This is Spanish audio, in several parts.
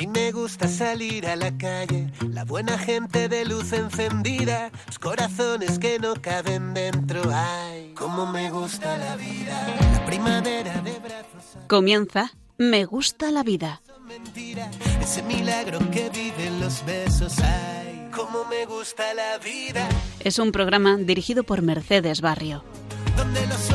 mí me gusta salir a la calle, la buena gente de luz encendida, los corazones que no caben dentro. Ay, cómo me gusta la vida, la primavera de brazos. Comienza Me gusta la vida. Mentira, ese milagro que viven los besos. Ay, cómo me gusta la vida. Es un programa dirigido por Mercedes Barrio. Donde los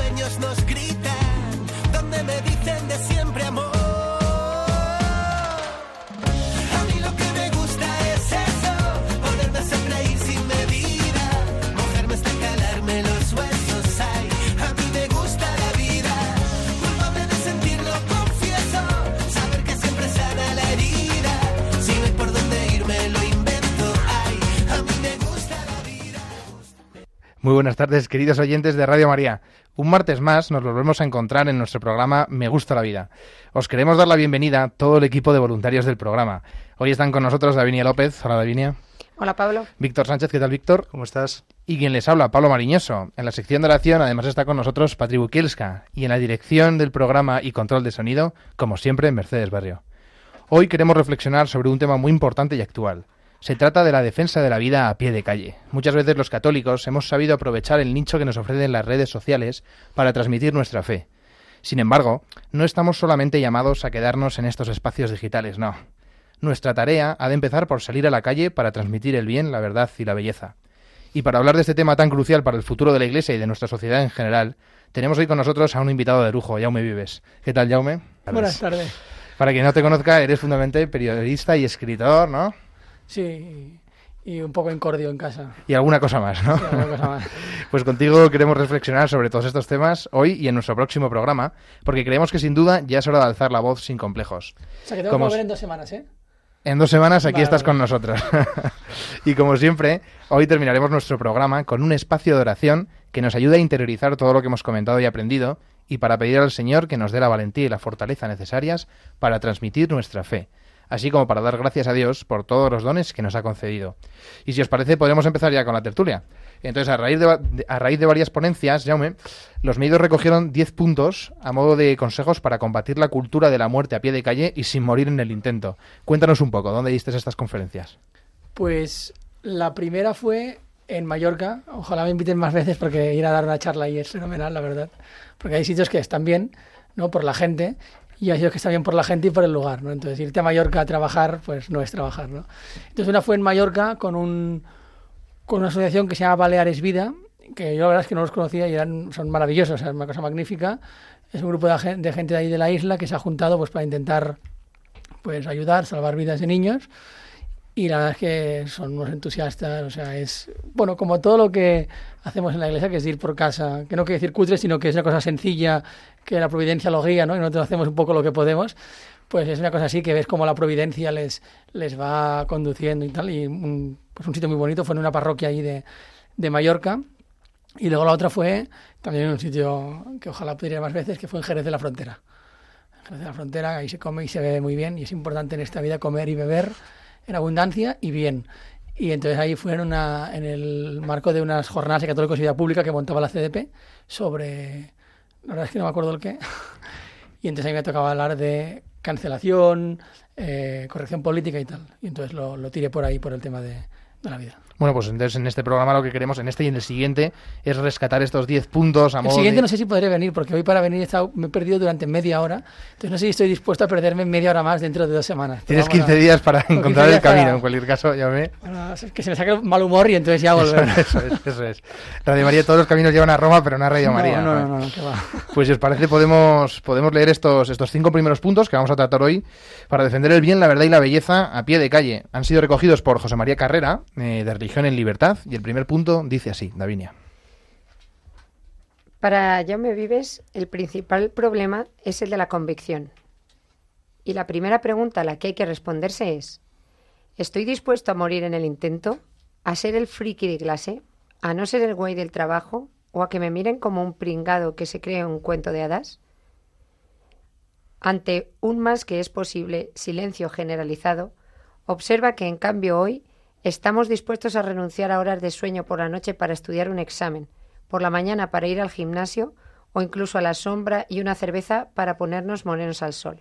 Muy buenas tardes, queridos oyentes de Radio María. Un martes más nos volvemos a encontrar en nuestro programa Me gusta la vida. Os queremos dar la bienvenida a todo el equipo de voluntarios del programa. Hoy están con nosotros Davinia López. Hola, Davinia. Hola, Pablo. Víctor Sánchez, ¿qué tal, Víctor? ¿Cómo estás? Y quien les habla, Pablo Mariñoso. En la sección de oración, además está con nosotros Patri Bukielska. Y en la dirección del programa y control de sonido, como siempre, Mercedes Barrio. Hoy queremos reflexionar sobre un tema muy importante y actual se trata de la defensa de la vida a pie de calle. Muchas veces los católicos hemos sabido aprovechar el nicho que nos ofrecen las redes sociales para transmitir nuestra fe. Sin embargo, no estamos solamente llamados a quedarnos en estos espacios digitales, no. Nuestra tarea ha de empezar por salir a la calle para transmitir el bien, la verdad y la belleza. Y para hablar de este tema tan crucial para el futuro de la Iglesia y de nuestra sociedad en general, tenemos hoy con nosotros a un invitado de lujo, Jaume Vives. ¿Qué tal, Jaume? Buenas tardes. Para quien no te conozca, eres fundamentalmente periodista y escritor, ¿no? Sí, y un poco incordio en casa. Y alguna cosa más, ¿no? pues contigo queremos reflexionar sobre todos estos temas hoy y en nuestro próximo programa, porque creemos que sin duda ya es hora de alzar la voz sin complejos. O sea, que tengo que volver en dos semanas, ¿eh? En dos semanas aquí estás con nosotros. y como siempre, hoy terminaremos nuestro programa con un espacio de oración que nos ayuda a interiorizar todo lo que hemos comentado y aprendido y para pedir al Señor que nos dé la valentía y la fortaleza necesarias para transmitir nuestra fe así como para dar gracias a Dios por todos los dones que nos ha concedido. Y si os parece, podemos empezar ya con la tertulia. Entonces, a raíz de, a raíz de varias ponencias, Jaume, los medios recogieron 10 puntos a modo de consejos para combatir la cultura de la muerte a pie de calle y sin morir en el intento. Cuéntanos un poco, ¿dónde diste estas conferencias? Pues la primera fue en Mallorca. Ojalá me inviten más veces porque ir a dar una charla ahí es fenomenal, la verdad. Porque hay sitios que están bien, ¿no? Por la gente y ha sido que está bien por la gente y por el lugar, ¿no? Entonces, irte a Mallorca a trabajar, pues no es trabajar, ¿no? Entonces, una fue en Mallorca con, un, con una asociación que se llama Baleares Vida, que yo la verdad es que no los conocía y eran, son maravillosos, es una cosa magnífica. Es un grupo de, de, gente de ahí de la isla que se ha juntado pues para intentar pues ayudar, salvar vidas de niños y la verdad es que son unos entusiastas, o sea, es, bueno, como todo lo que hacemos en la iglesia, que es ir por casa, que no quiere decir cutre, sino que es una cosa sencilla, que la providencia lo guía, ¿no? Y nosotros hacemos un poco lo que podemos, pues es una cosa así, que ves como la providencia les, les va conduciendo y tal, y un, pues un sitio muy bonito, fue en una parroquia ahí de, de Mallorca, y luego la otra fue también en un sitio que ojalá pudiera más veces, que fue en Jerez de la Frontera. Jerez de la Frontera, ahí se come y se bebe muy bien, y es importante en esta vida comer y beber, en abundancia y bien. Y entonces ahí fueron en el marco de unas jornadas de católicos y vida pública que montaba la CDP sobre, la verdad es que no me acuerdo el qué, y entonces ahí me tocaba hablar de cancelación, eh, corrección política y tal. Y entonces lo, tiré por ahí por el tema de la vida. Bueno, pues entonces en este programa lo que queremos, en este y en el siguiente, es rescatar estos 10 puntos a modo El siguiente no sé si podré venir, porque hoy para venir he estado, me he perdido durante media hora. Entonces no sé si estoy dispuesto a perderme media hora más dentro de dos semanas. Tienes 15 días para encontrar el camino, en cualquier caso, ya me... que se me saque el mal humor y entonces ya volver. Eso, es, eso es. Radio María, todos los caminos llevan a Roma, pero no a Radio María. No, no, no, no, va. Pues si os parece, podemos, podemos leer estos, estos cinco primeros puntos que vamos a tratar hoy para defender el bien, la verdad y la belleza a pie de calle. Han sido recogidos por José María Carrera, eh, de Religión en Libertad, y el primer punto dice así, Davinia. Para me Vives, el principal problema es el de la convicción. Y la primera pregunta a la que hay que responderse es, ¿estoy dispuesto a morir en el intento? ¿A ser el friki de clase? ¿A no ser el güey del trabajo? ¿O a que me miren como un pringado que se cree un cuento de hadas? Ante un más que es posible silencio generalizado, observa que en cambio hoy Estamos dispuestos a renunciar a horas de sueño por la noche para estudiar un examen, por la mañana para ir al gimnasio o incluso a la sombra y una cerveza para ponernos morenos al sol.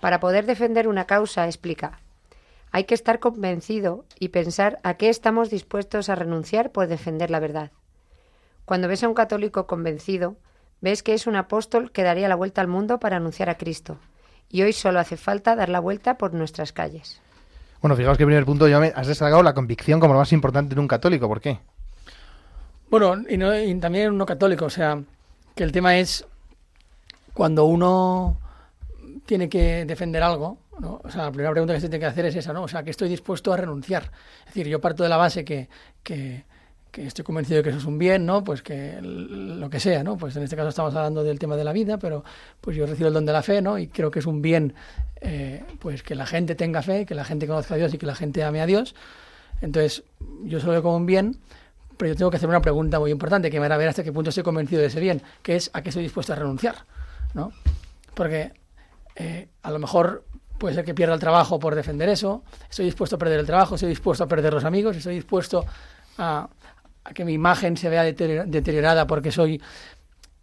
Para poder defender una causa, explica, hay que estar convencido y pensar a qué estamos dispuestos a renunciar por defender la verdad. Cuando ves a un católico convencido, ves que es un apóstol que daría la vuelta al mundo para anunciar a Cristo. Y hoy solo hace falta dar la vuelta por nuestras calles. Bueno, fijaos que primer punto, has destacado la convicción como lo más importante en un católico. ¿Por qué? Bueno, y, no, y también en no católico, o sea, que el tema es cuando uno tiene que defender algo. O sea, la primera pregunta que se tiene que hacer es esa, ¿no? O sea, que estoy dispuesto a renunciar. Es decir, yo parto de la base que, que, que estoy convencido de que eso es un bien, ¿no? Pues que lo que sea, ¿no? Pues en este caso estamos hablando del tema de la vida, pero pues yo recibo el don de la fe, ¿no? Y creo que es un bien, eh, pues que la gente tenga fe, que la gente conozca a Dios y que la gente ame a Dios. Entonces, yo solo veo como un bien, pero yo tengo que hacer una pregunta muy importante, que me hará ver hasta qué punto estoy convencido de ese bien, que es a qué estoy dispuesto a renunciar, ¿no? Porque eh, a lo mejor puede ser que pierda el trabajo por defender eso, estoy dispuesto a perder el trabajo, estoy dispuesto a perder los amigos, estoy dispuesto a, que mi imagen se vea deteriorada porque soy...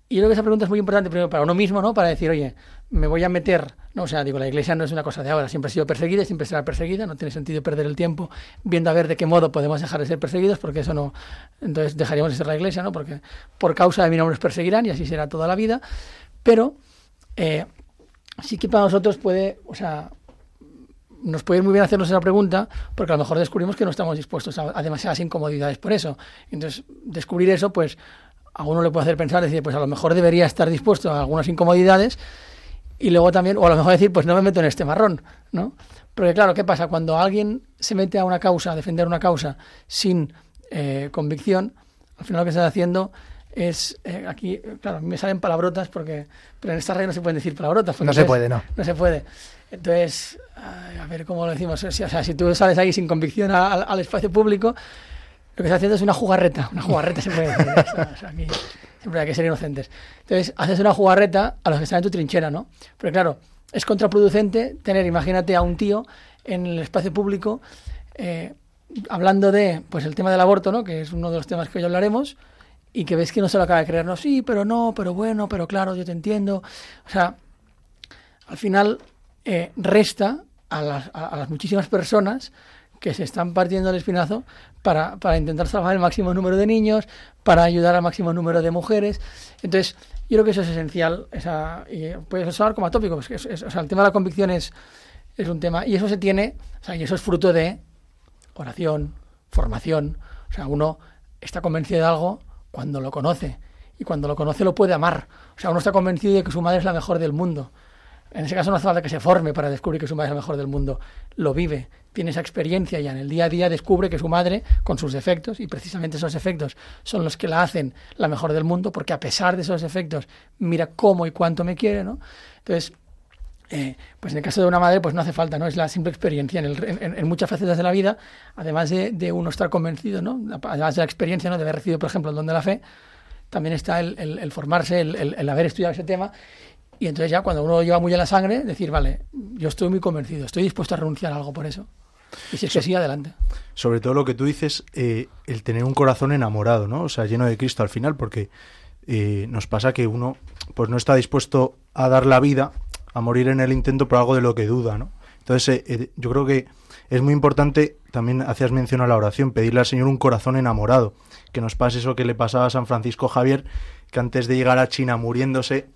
Y yo creo que esa pregunta es muy importante primero para uno mismo, ¿no? Para decir, oye, me voy a meter, no, o sea, digo, la iglesia no es una cosa de ahora, siempre ha sido perseguida y siempre será perseguida, no tiene sentido perder el tiempo viendo a ver de qué modo podemos dejar de ser perseguidos, porque eso no, entonces dejaríamos de ser la iglesia, ¿no? Porque por causa de mi nombre nos perseguirán y así será toda la vida, pero eh, sí que para nosotros puede, o sea, nos puede ir muy bien hacernos esa pregunta porque a lo mejor descubrimos que no estamos dispuestos a, demasiadas incomodidades por eso. Entonces, descubrir eso, pues a uno le puede hacer pensar, decir, pues a lo mejor debería estar dispuesto a algunas incomodidades y luego también, o a lo mejor decir, pues no me meto en este marrón, ¿no? Porque claro, ¿qué pasa? Cuando alguien se mete a una causa, a defender una causa sin eh, convicción, al final lo que está haciendo es eh, aquí, claro, me salen palabrotas porque, pero en esta red no se pueden decir palabrotas. No se puede, no. No se puede. Entonces, a ver cómo lo decimos. O sea, si tú sales ahí sin convicción al, espacio público, lo que estás haciendo es una jugarreta. Una jugarreta decir. aquí siempre hay que ser inocentes. Entonces, haces una jugarreta a los que están en tu trinchera, ¿no? Pero claro, es contraproducente tener, imagínate, a un tío en el espacio público eh, hablando de, pues, el tema del aborto, ¿no? Que es uno de los temas que hoy hablaremos y que ves que no se lo acaba de creer, no, sí, pero no, pero bueno, pero claro, yo te entiendo. O sea, al final eh, resta a las, a las, muchísimas personas que se están partiendo el espinazo para, para, intentar salvar el máximo número de niños, para ayudar al máximo número de mujeres. Entonces, yo creo que eso es esencial. Esa, y puede sonar como atópico, pues es, o sea, el tema de la convicción es, es un tema, y eso se tiene, o sea, y eso es fruto de oración, formación. O sea, uno está convencido de algo cuando lo conoce, y cuando lo conoce lo puede amar. O sea, uno está convencido de que su madre es la mejor del mundo. En ese caso no hace falta que se forme para descubrir que su madre es la mejor del mundo. Lo vive, tiene esa experiencia ya en el día a día descubre que su madre, con sus defectos, y precisamente esos efectos son los que la hacen la mejor del mundo, porque a pesar de esos efectos, mira cómo y cuánto me quiere, ¿no? Entonces, eh, pues en el caso de una madre, pues no hace falta, ¿no? Es la simple experiencia en, muchas facetas de la vida, además de, uno estar convencido, ¿no? Además de la experiencia, ¿no? De haber recibido, por ejemplo, el don de la fe, también está el, formarse, el, haber estudiado ese tema y entonces ya cuando uno lleva muy en la sangre, decir, vale, yo estoy muy convencido, estoy dispuesto a renunciar a algo por eso. Y si es que sí, adelante. Sobre todo lo que tú dices, eh, el tener un corazón enamorado, ¿no? O sea, lleno de Cristo al final, porque eh, nos pasa que uno pues no está dispuesto a dar la vida, a morir en el intento por algo de lo que duda, ¿no? Entonces, eh, yo creo que es muy importante, también hacías mención a la oración, pedirle al Señor un corazón enamorado, que nos pase eso que le pasaba a San Francisco Javier, que antes de llegar a China muriéndose,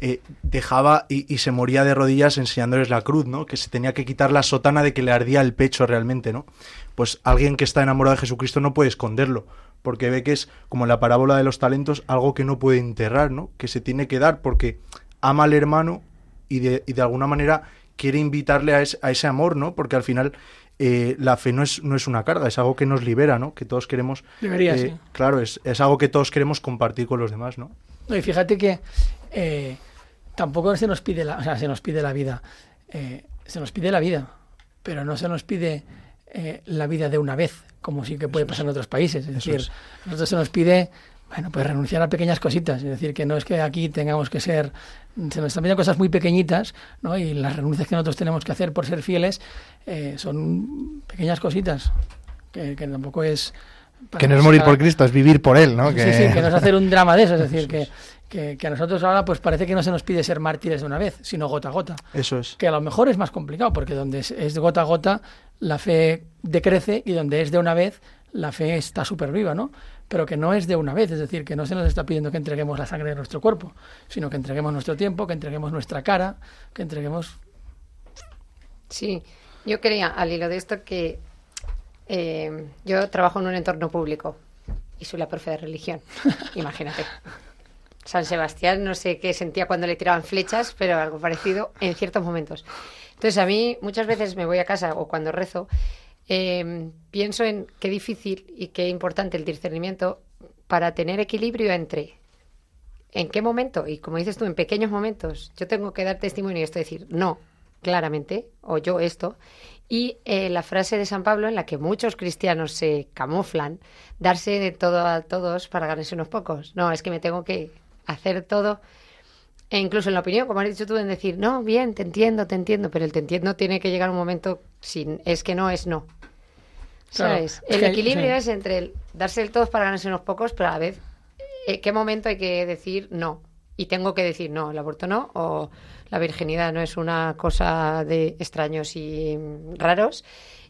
eh, dejaba y, se moría de rodillas enseñándoles la cruz, ¿no? Que se tenía que quitar la sotana de que le ardía el pecho realmente, ¿no? Pues alguien que está enamorado de Jesucristo no puede esconderlo, porque ve que es, como en la parábola de los talentos, algo que no puede enterrar, ¿no? Que se tiene que dar porque ama al hermano y de, y de alguna manera quiere invitarle a, a, ese amor, ¿no? Porque al final eh, la fe no es, no es una carga, es algo que nos libera, ¿no? Que todos queremos... Debería, eh, Claro, es, es, algo que todos queremos compartir con los demás, ¿no? y fíjate que tampoco se nos pide la, o sea, se nos pide la vida. Eh, se nos pide la vida, pero no se nos pide eh, la vida de una vez, como sí que puede pasar en otros países. Es decir, a nosotros se nos pide, bueno, pues renunciar a pequeñas cositas. Es decir, que no es que aquí tengamos que ser, se nos están pidiendo cosas muy pequeñitas, ¿no? Y las renuncias que nosotros tenemos que hacer por ser fieles eh, son pequeñas cositas, que, que tampoco es Que no es morir por Cristo, es vivir por Él, ¿no? Sí, sí, que no es hacer un drama de eso, es decir, que, que, que a nosotros ahora pues parece que no se nos pide ser mártires de una vez, sino gota a gota. Eso es. Que a lo mejor es más complicado, porque donde es, es de gota a gota, la fe decrece y donde es de una vez, la fe está súper viva, ¿no? Pero que no es de una vez, es decir, que no se nos está pidiendo que entreguemos la sangre de nuestro cuerpo, sino que entreguemos nuestro tiempo, que entreguemos nuestra cara, que entreguemos... Sí, yo quería, al hilo de esto, que eh, yo trabajo en un entorno público y soy la profe de religión, imagínate. San Sebastián, no sé qué sentía cuando le tiraban flechas, pero algo parecido en ciertos momentos. Entonces, a mí muchas veces me voy a casa o cuando rezo, eh, pienso en qué difícil y qué importante el discernimiento para tener equilibrio entre en qué momento, y como dices tú, en pequeños momentos, yo tengo que dar testimonio y esto decir no, claramente, o yo esto, y eh, la frase de San Pablo en la que muchos cristianos se camuflan, darse de todo a todos para ganarse unos pocos. No, es que me tengo que hacer todo, e incluso en la opinión, como has dicho tú, en decir, no, bien, te entiendo, te entiendo, pero el te entiendo tiene que llegar un momento, sin, es que no, es no. Claro, ¿Sabes? es el que- equilibrio sí. es entre el darse el todos para ganarse unos pocos, pero a la vez, ¿en qué momento hay que decir no? Y tengo que decir no, el aborto no, o la virginidad no es una cosa de extraños y raros.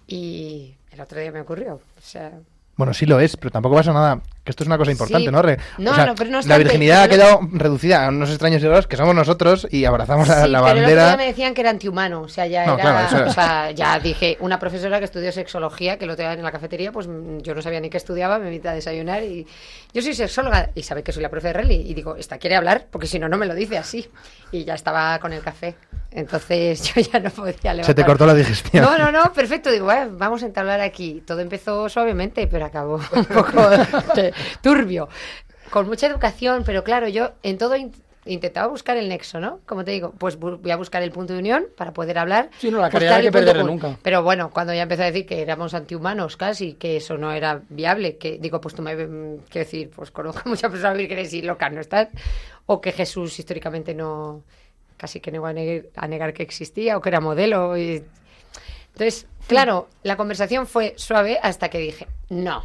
Y el otro día me ocurrió. O sea, Bueno, sí lo es, pero tampoco pasa nada. Que esto es una cosa importante, Sí. ¿no? Re- No, o sea, no, pero no la virginidad ha quedado reducida a unos extraños raros que somos nosotros y abrazamos sí, la pero el otro bandera. día me decían que era antihumano. O sea, ya era. claro, eso es. o sea, ya dije, una profesora que estudió sexología, que lo tenía en la cafetería, pues mm, yo no sabía ni qué estudiaba, me invita a desayunar y. Yo soy sexóloga y sabe que soy la profe de Rally. Y digo, esta quiere hablar, porque si no, no me lo dice así. Y ya estaba con el café. Entonces yo ya no podía levantar. Se te cortó la digestión. No, no, no, perfecto. Digo, "Bueno, vamos a entablar aquí. Todo empezó suavemente, pero acabó un poco turbio. Con mucha educación, pero claro, yo en todo in- intentaba buscar el nexo, ¿no? Como te digo, pues voy a buscar el punto de unión para poder hablar. Sí, no, la caridad hay que perderla nunca. Pero bueno, cuando ya empezó a decir que éramos antihumanos casi, que eso no era viable, que digo, pues tú me mm, quiero decir, pues conozco muchas personas vírgenes y locas no están, o que Jesús históricamente no, casi que no iba a negar, a negar que existía, o que era modelo. Y... Entonces, claro, la conversación fue suave hasta que dije, no.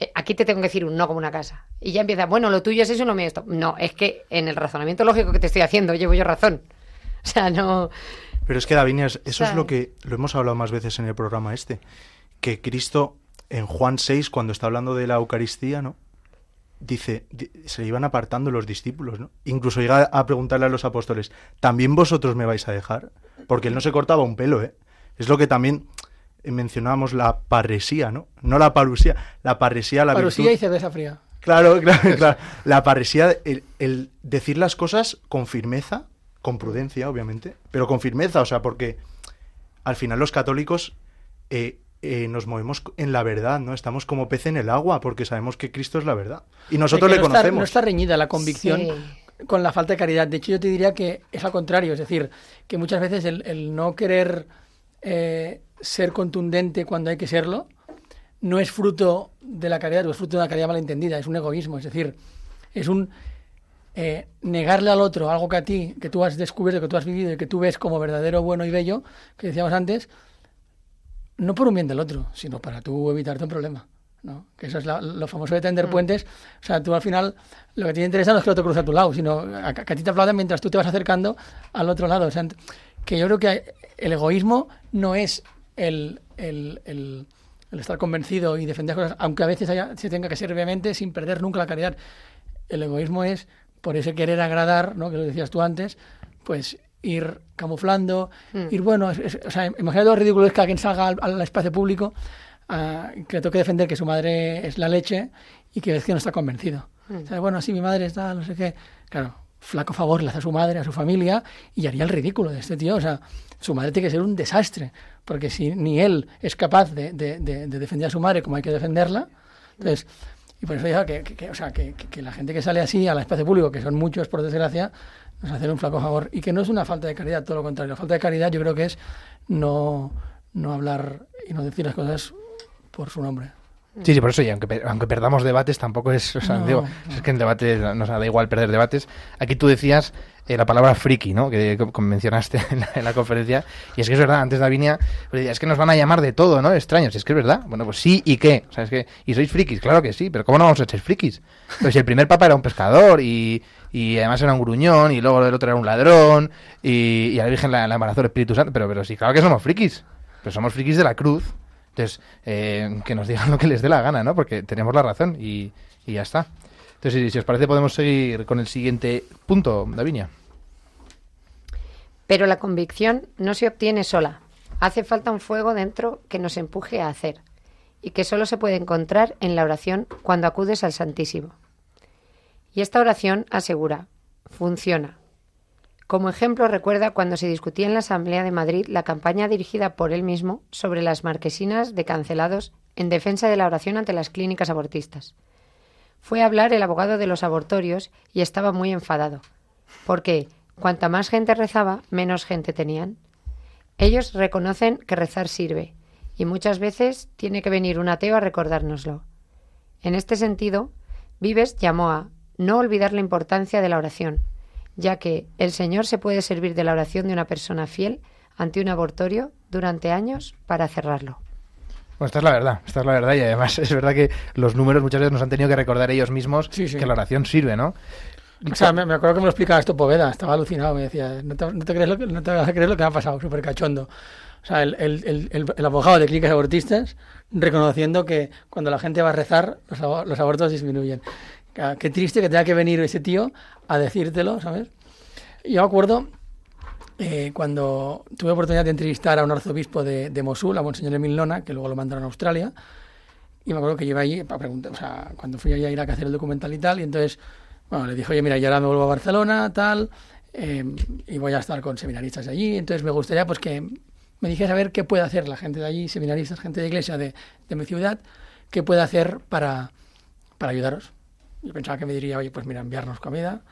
Eh, Aquí te tengo que decir un no como una casa. Y ya empieza, bueno, lo tuyo es eso, lo mío esto. No, es que en el razonamiento lógico que te estoy haciendo llevo yo razón. O sea, no. Pero es que, Davinia, eso es lo que lo hemos hablado más veces en el programa este. Que Cristo, en Juan 6, cuando está hablando de la Eucaristía, ¿no? Dice, di- se iban apartando los discípulos, ¿no? Incluso llega a preguntarle a los apóstoles, ¿también vosotros me vais a dejar? Porque él no se cortaba un pelo, ¿eh? Es lo que también mencionábamos la parresía, ¿no? No la parusía, la parresía, la Parusía virtud. y cerveza fría. Claro, claro, claro. La parresía, el, el decir las cosas con firmeza, con prudencia, obviamente, pero con firmeza, o sea, porque al final los católicos eh, eh, nos movemos en la verdad, ¿no? Estamos como pez en el agua, porque sabemos que Cristo es la verdad. Y nosotros le no está- conocemos. no está reñida la convicción Sí. con la falta de caridad. De hecho, yo te diría que es al contrario. Es decir, que muchas veces el, el no querer eh, ser contundente cuando hay que serlo no es fruto de la caridad o es fruto de una caridad malentendida. Es un egoísmo. Es decir, es un eh, negarle al otro algo que a ti, que tú has descubierto, que tú has vivido y que tú ves como verdadero, bueno y bello, que decíamos antes, no por un bien del otro, sino para tú evitarte un problema. ¿no? Que eso es la- lo famoso de tender puentes. O sea, tú al final lo que te interesa no es que el otro cruce a tu lado, sino a- que a ti te aplaudan mientras tú te vas acercando al otro lado. O sea, que yo creo que el egoísmo no es el, el- el- el estar convencido y defender cosas, aunque a veces haya- se tenga que ser obviamente sin perder nunca la caridad. El egoísmo es por ese querer agradar, ¿no? que lo decías tú antes, pues ir camuflando, ir bueno, es- es- o sea, imagínate lo ridículo es que alguien salga al, al espacio público ah, que le toque defender que su madre es la leche y que ves que no está convencido. O sea, bueno, sí, mi madre está, no sé qué. Claro, flaco favor le hace a su madre, a su familia, y haría el ridículo de este tío. O sea, su madre tiene que ser un desastre, porque si ni él es capaz de, de- de- de defender a su madre como hay que defenderla, entonces, y por eso digo que, que- que- o sea, que la gente que sale así al espacio público, que son muchos por desgracia, nos hacen un flaco favor. Y que no es una falta de caridad, todo lo contrario. La falta de caridad yo creo que es no, no hablar y no decir las cosas por su nombre. Sí, sí, por eso, y aunque, aunque perdamos debates, tampoco es. O sea, No, digo, no. es que en debate nos da igual perder debates. Aquí tú decías eh, la palabra friki, ¿no? Que como mencionaste en la, en la conferencia. Y es que es verdad, antes Davinia, pues es que nos van a llamar de todo, ¿no? Extraños. Y es que es verdad. Bueno, pues sí, ¿y qué? O sea, es que. ¿Y sois frikis? Claro que sí, pero ¿cómo no vamos a ser frikis? Pues si el primer papa era un pescador y. Y además era un gruñón, y luego el otro era un ladrón, y, la Virgen la, la embarazó el Espíritu Santo. Pero, pero sí, claro que somos frikis. Pero somos frikis de la cruz. Entonces, eh, que nos digan lo que les dé la gana, ¿no? Porque tenemos la razón y, y ya está. Entonces, si, si os parece, podemos seguir con el siguiente punto, Davinia. Pero la convicción no se obtiene sola. Hace falta un fuego dentro que nos empuje a hacer y que solo se puede encontrar en la oración cuando acudes al Santísimo. Y esta oración asegura, funciona. Como ejemplo recuerda cuando se discutía en la Asamblea de Madrid la campaña dirigida por él mismo sobre las marquesinas de cancelados en defensa de la oración ante las clínicas abortistas. Fue a hablar el abogado de los abortorios y estaba muy enfadado, porque cuanta más gente rezaba, menos gente tenían. Ellos reconocen que rezar sirve, y muchas veces tiene que venir un ateo a recordárnoslo. En este sentido, Vives llamó a no olvidar la importancia de la oración, ya que el Señor se puede servir de la oración de una persona fiel ante un abortorio durante años para cerrarlo. Bueno, esta es la verdad, esta es la verdad y además es verdad que los números muchas veces nos han tenido que recordar ellos mismos Sí, sí. que la oración sirve, ¿no? O sea, me, me acuerdo que me lo explicaba esto Poveda, estaba alucinado, me decía, no te, no te crees, lo que, no te vas a creer lo que me ha pasado, súper cachondo. O sea, el, el, el, el- el abogado de clínicas abortistas reconociendo que cuando la gente va a rezar, los, los abortos disminuyen. Ah, Qué triste que tenga que venir ese tío a decírtelo, ¿sabes? Yo me acuerdo eh, cuando tuve oportunidad de entrevistar a un arzobispo de, Mosul, a Monseñor Emil Nona, que luego lo mandaron a Australia, y me acuerdo que llevé allí para preguntar, o sea, cuando fui allí a Irak a hacer el documental y tal, y entonces, bueno, le dije, oye, mira, yo ahora me vuelvo a Barcelona, tal, eh, y voy a estar con seminaristas allí, entonces me gustaría pues que me dijese a ver qué puede hacer la gente de allí, seminaristas, gente de iglesia de, de mi ciudad, qué puede hacer para, para ayudaros. Yo pensaba que me diría, oye, pues mira, enviarnos comida,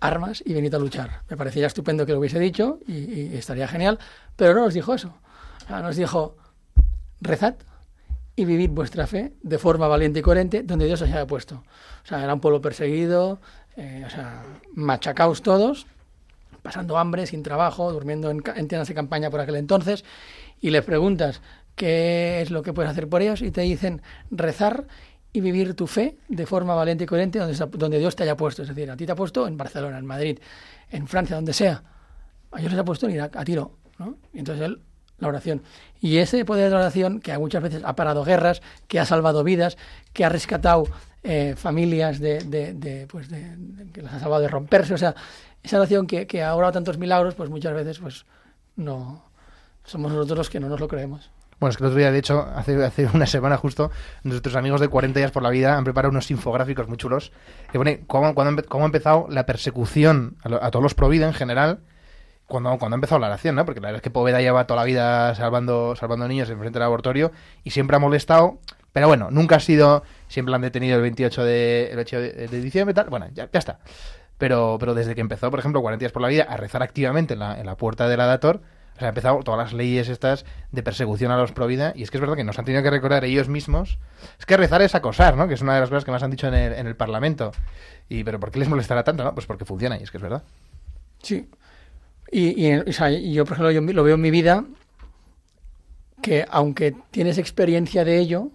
armas y venid a luchar. Me parecía estupendo que lo hubiese dicho y, estaría genial, pero no nos dijo eso. Nos dijo, rezad y vivid vuestra fe de forma valiente y coherente donde Dios os haya puesto. O sea, era un pueblo perseguido, eh, o sea, machacaos todos, pasando hambre, sin trabajo, durmiendo en, en tiendas de campaña por aquel entonces, y les preguntas qué es lo que puedes hacer por ellos y te dicen rezar y vivir tu fe de forma valiente y coherente donde, donde Dios te haya puesto. Es decir, a ti te ha puesto en Barcelona, en Madrid, en Francia, donde sea. A ellos les ha puesto en Irak, a tiro. ¿no? Y entonces él, la oración. Y ese poder de la oración, que muchas veces ha parado guerras, que ha salvado vidas, que ha rescatado eh, familias de, pues de- que las ha salvado de romperse. O sea, esa oración que, que ha obrado tantos milagros, pues muchas veces pues no somos nosotros los que no nos lo creemos. Bueno, es que el otro día, de hecho, hace, hace una semana justo, nuestros amigos de 40 días por la vida han preparado unos infográficos muy chulos que pone cómo, cuándo empe- cómo ha empezado la persecución a, todos los provida en general cuando, cuando ha empezado la oración, ¿no? Porque la verdad es que Poveda lleva toda la vida salvando, salvando niños en frente del abortorio y siempre ha molestado, pero bueno, nunca ha sido, siempre han detenido el 28 de, el 8 de, de diciembre, tal, bueno, ya, ya está. Pero, pero desde que empezó, por ejemplo, 40 días por la vida a rezar activamente en la, en la puerta del Adator, o sea, ha empezado todas las leyes estas de persecución a los provida, y es que es verdad que nos han tenido que recordar ellos mismos. Es que rezar es acosar, ¿no? Que es una de las cosas que más han dicho en el, en el Parlamento. Y, pero ¿por qué les molestará tanto, no? Pues porque funciona, y es que es verdad. Sí. Y, yo, por ejemplo, yo lo veo en mi vida que aunque tienes experiencia de ello,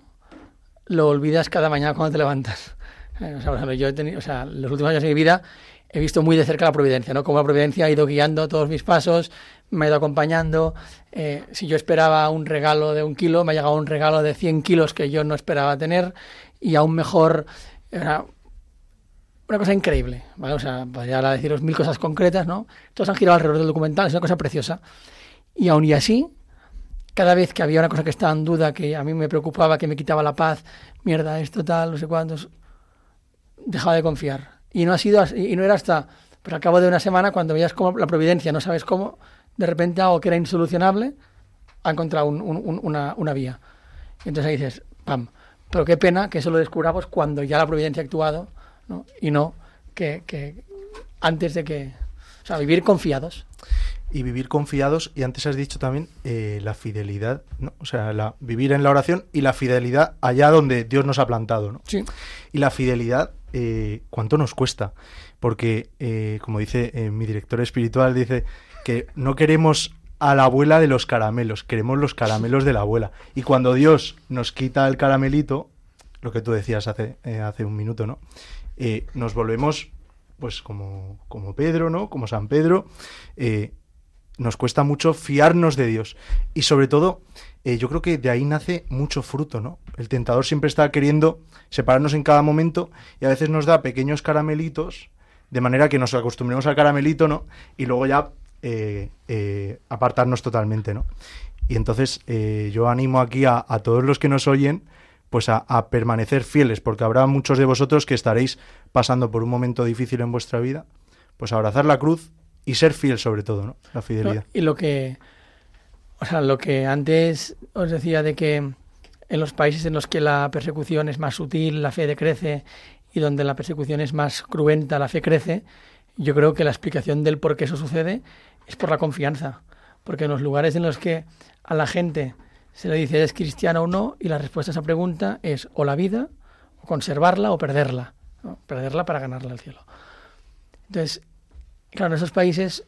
lo olvidas cada mañana cuando te levantas. Yo he tenido, o sea, los últimos años de mi vida he visto muy de cerca la providencia, ¿no? Como la providencia ha ido guiando todos mis pasos, me ha ido acompañando. Eh, si yo esperaba un regalo de un kilo, me ha llegado un regalo de 100 kilos que yo no esperaba tener y aún mejor, era una cosa increíble, ¿vale? O sea, podría deciros mil cosas concretas, ¿no? Todos han girado alrededor del documental, es una cosa preciosa. Y aún y así, cada vez que había una cosa que estaba en duda, que a mí me preocupaba, que me quitaba la paz, mierda, esto tal, no sé cuántos, dejaba de confiar. Y no ha sido y no era hasta pues al cabo de una semana cuando veías como la providencia, no sabes cómo, de repente algo que era insolucionable ha encontrado un- un- un- una, una vía. Y entonces ahí dices, pam. Pero qué pena que eso lo descubramos cuando ya la providencia ha actuado, ¿no? Y no que, que antes de que... O sea, vivir confiados. Y vivir confiados. Y antes has dicho también eh, la fidelidad, ¿no? O sea, la, vivir en la oración y la fidelidad allá donde Dios nos ha plantado, ¿no? Sí. Y la fidelidad, eh, ¿cuánto nos cuesta? Porque, eh, como dice mi director espiritual, dice que no queremos a la abuela de los caramelos, queremos los caramelos de la abuela. Y cuando Dios nos quita el caramelito, lo que tú decías hace, hace un minuto, ¿no? Nos volvemos, pues, como, como Pedro, ¿no? Como San Pedro. eh, nos cuesta mucho fiarnos de Dios. Y sobre todo, eh, yo creo que de ahí nace mucho fruto, ¿no? El tentador siempre está queriendo separarnos en cada momento y a veces nos da pequeños caramelitos, de manera que nos acostumbremos al caramelito, ¿no? Y luego ya eh, eh, apartarnos totalmente, ¿no? Y entonces yo animo aquí a, a todos los que nos oyen, pues a, a permanecer fieles, porque habrá muchos de vosotros que estaréis pasando por un momento difícil en vuestra vida, pues abrazar la cruz y ser fiel sobre todo, ¿no? La fidelidad. Y lo que, o sea, lo que antes os decía de que en los países en los que la persecución es más sutil, la fe decrece, y donde la persecución es más cruenta, la fe crece, yo creo que la explicación del por qué eso sucede es por la confianza. Porque en los lugares en los que a la gente se le dice eres cristiano o no, y la respuesta a esa pregunta es o la vida, o conservarla o perderla. ¿no? Perderla para ganarla al cielo. Entonces, claro, en esos países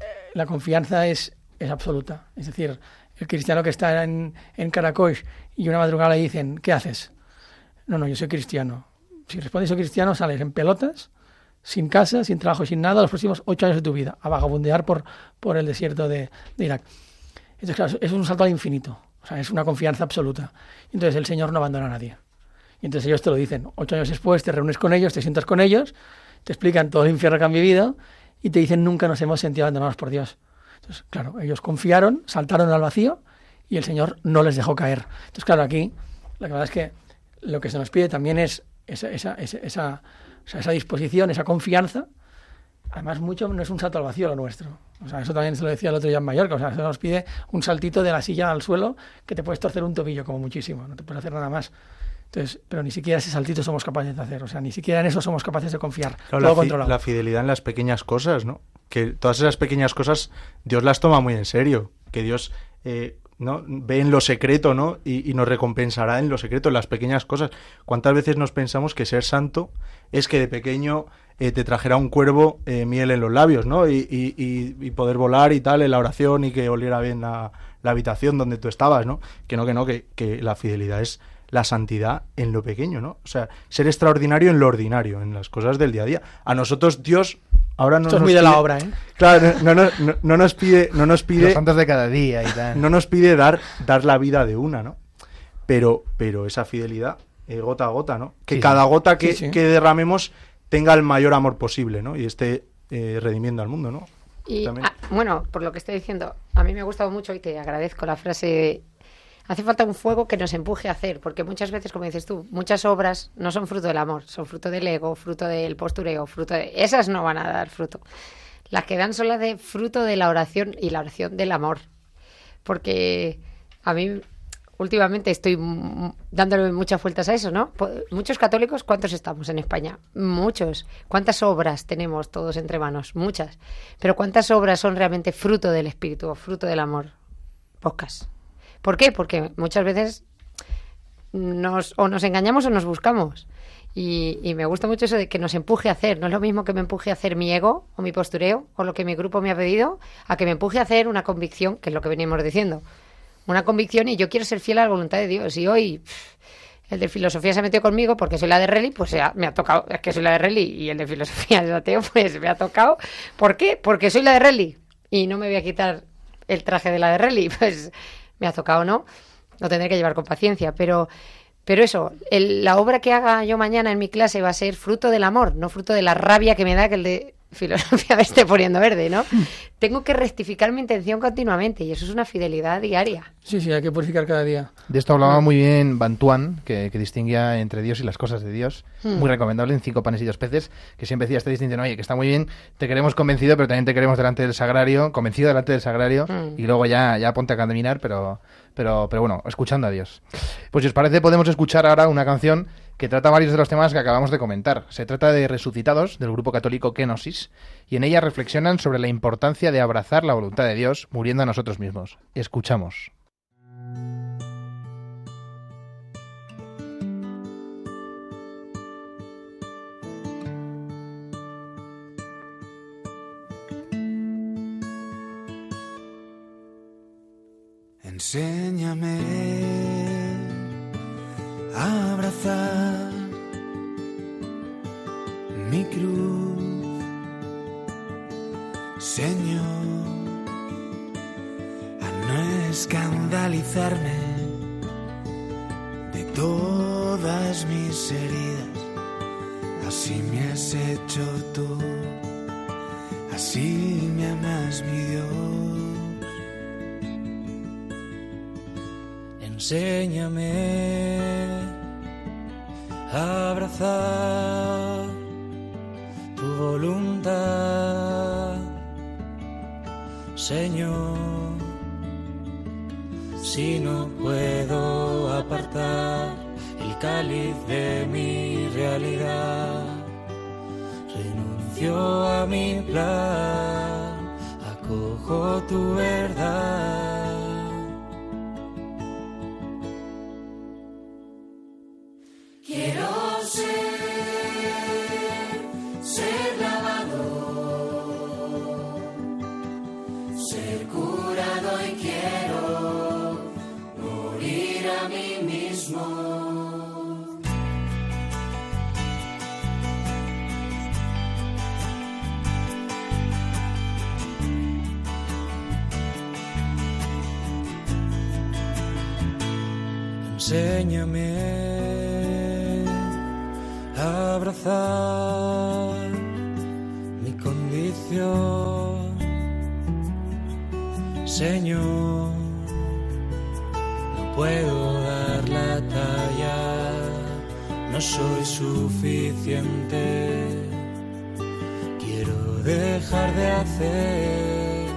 eh, la confianza es, es absoluta. Es decir, el cristiano que está en, en Caracois y una madrugada le dicen, ¿qué haces? No, no, yo soy cristiano. Si respondes soy cristiano, sales en pelotas, sin casa, sin trabajo, sin nada, los próximos ocho años de tu vida, a vagabundear por, por el desierto de, Irak. Entonces, es un salto al infinito. O sea, es una confianza absoluta. Entonces, el Señor no abandona a nadie. Y entonces ellos te lo dicen. Ocho años después te reúnes con ellos, te sientas con ellos, te explican todo el infierno que han vivido y te dicen nunca nos hemos sentido abandonados por Dios. Entonces, claro, ellos confiaron, saltaron al vacío y el Señor no les dejó caer. Entonces, claro, aquí la verdad es que lo que se nos pide también es esa, esa, esa, esa, disposición, esa confianza. Además, mucho no es un salto al vacío lo nuestro. O sea, eso también se lo decía el otro día en Mallorca. O sea, se nos pide un saltito de la silla al suelo que te puedes torcer un tobillo como muchísimo. No te puedes hacer nada más. Entonces, pero ni siquiera ese saltito somos capaces de hacer. O sea, ni siquiera en eso somos capaces de confiar. Claro, Todo la, fi- controlado. la fidelidad en las pequeñas cosas, ¿no? Que todas esas pequeñas cosas Dios las toma muy en serio. Que Dios eh, ¿no? ve en lo secreto, ¿no? Y, y nos recompensará en lo secreto, en las pequeñas cosas. ¿Cuántas veces nos pensamos que ser santo es que de pequeño eh, te trajera un cuervo eh, miel en los labios, ¿no? Y, y- y- y poder volar y tal en la oración y que oliera bien la, la habitación donde tú estabas, ¿no? Que no, que no, que, que la fidelidad es la santidad en lo pequeño, ¿no? O sea, ser extraordinario en lo ordinario, en las cosas del día a día. A nosotros Dios ahora no Esto es nos muy de la pide- obra, ¿eh? Claro, no, no, no, no nos pide, no nos Los pide, santos de cada día y tal. no nos pide dar, dar la vida de una, ¿no? Pero, pero esa fidelidad, eh, gota a gota, ¿no? Que Sí, cada gota que, Sí, sí. que derramemos tenga el mayor amor posible, ¿no? Y esté eh, redimiendo al mundo, ¿no? Y, ah, bueno, por lo que estoy diciendo, a mí me ha gustado mucho y te agradezco la frase. Hace falta un fuego que nos empuje a hacer, porque muchas veces, como dices tú, muchas obras no son fruto del amor, son fruto del ego, fruto del postureo, fruto de... Esas no van a dar fruto. Las que dan son las de fruto de la oración y la oración del amor. Porque a mí últimamente estoy dándole muchas vueltas a eso, ¿no? Muchos católicos, ¿cuántos estamos en España? Muchos. ¿Cuántas obras tenemos todos entre manos? Muchas. Pero ¿cuántas obras son realmente fruto del espíritu o fruto del amor? Pocas. ¿Por qué? Porque muchas veces nos, o nos engañamos o nos buscamos. Y, me gusta mucho eso de que nos empuje a hacer. No es lo mismo que me empuje a hacer mi ego o mi postureo o lo que mi grupo me ha pedido, a que me empuje a hacer una convicción, que es lo que veníamos diciendo. Una convicción y yo quiero ser fiel a la voluntad de Dios. Y hoy pff, el de filosofía se metió conmigo porque soy la de Reli, pues me ha tocado. Es que soy la de Reli y el de filosofía es ateo, pues me ha tocado. ¿Por qué? Porque soy la de Reli y no me voy a quitar el traje de la de Reli. Pues me ha tocado, ¿no? Lo tendré que llevar con paciencia, pero pero eso, el- la obra que haga yo mañana en mi clase va a ser fruto del amor, no fruto de la rabia que me da que el de filosofía me esté poniendo verde, ¿no? Tengo que rectificar mi intención continuamente y eso es una fidelidad diaria. Sí, sí, hay que purificar cada día. De esto hablaba muy bien Bantuan, que, que distinguía entre Dios y las cosas de Dios. Hmm. Muy recomendable en Cinco panes y dos peces, que siempre decía esta distinción, oye, que está muy bien, te queremos convencido, pero también te queremos delante del sagrario, convencido delante del sagrario, Hmm. y luego ya, ya ponte a caminar, pero, pero, pero bueno, escuchando a Dios. Pues si os parece, podemos escuchar ahora una canción que trata varios de los temas que acabamos de comentar. Se trata de Resucitados, del grupo católico Kenosis, y en ella reflexionan sobre la importancia de abrazar la voluntad de Dios muriendo a nosotros mismos. Escuchamos. Enséñame abrazar mi cruz, Señor, a no escandalizarme de todas mis heridas. Así me has hecho tú, así me amas mi Dios. Enséñame abrazar tu voluntad, Señor. Si no puedo apartar el cáliz de mi realidad, renuncio a mi plan, acojo tu verdad. Mi condición, Señor. No puedo dar la talla, no soy suficiente. Quiero dejar de hacer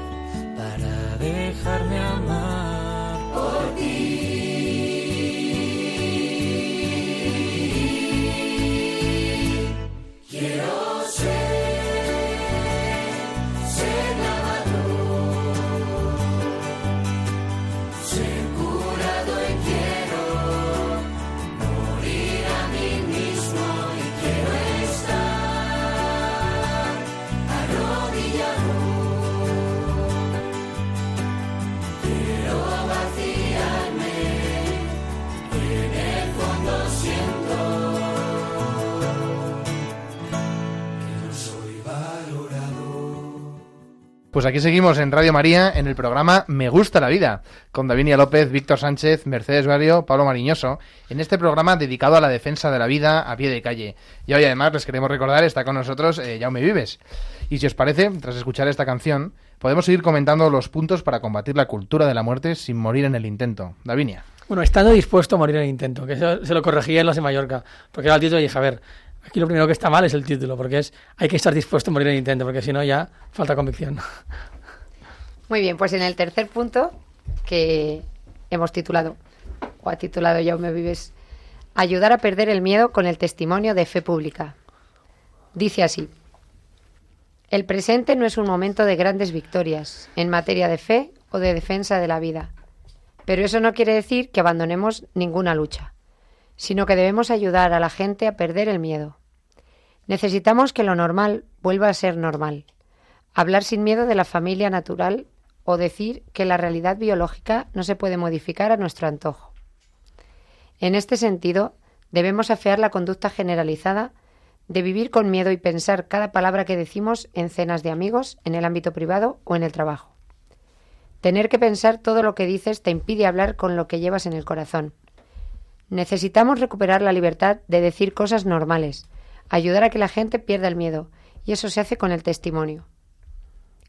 para dejarme amar Pues aquí seguimos en Radio María en el programa Me gusta la vida, con Davinia López, Víctor Sánchez, Mercedes Barrio, Pablo Mariñoso, en este programa dedicado a la defensa de la vida a pie de calle. Y hoy además les queremos recordar, está con nosotros eh, Vives. Y si os parece, tras escuchar esta canción, podemos seguir comentando los puntos para combatir la cultura de la muerte sin morir en el intento. Davinia. Bueno, estando dispuesto a morir en el intento, que eso se lo corregía en los de Mallorca, porque era el título y dije, a ver, aquí lo primero que está mal es el título, porque es hay que estar dispuesto a morir en intento, porque si no ya falta convicción. Muy bien, pues en el tercer punto que hemos titulado, o ha titulado Jaume Vives, ayudar a perder el miedo con el testimonio de fe pública. Dice así, el presente no es un momento de grandes victorias en materia de fe o de defensa de la vida, pero eso no quiere decir que abandonemos ninguna lucha, sino que debemos ayudar a la gente a perder el miedo. Necesitamos que lo normal vuelva a ser normal, hablar sin miedo de la familia natural o decir que la realidad biológica no se puede modificar a nuestro antojo. En este sentido, debemos afear la conducta generalizada de vivir con miedo y pensar cada palabra que decimos en cenas de amigos, en el ámbito privado o en el trabajo. Tener que pensar todo lo que dices te impide hablar con lo que llevas en el corazón. Necesitamos recuperar la libertad de decir cosas normales, ayudar a que la gente pierda el miedo, y eso se hace con el testimonio.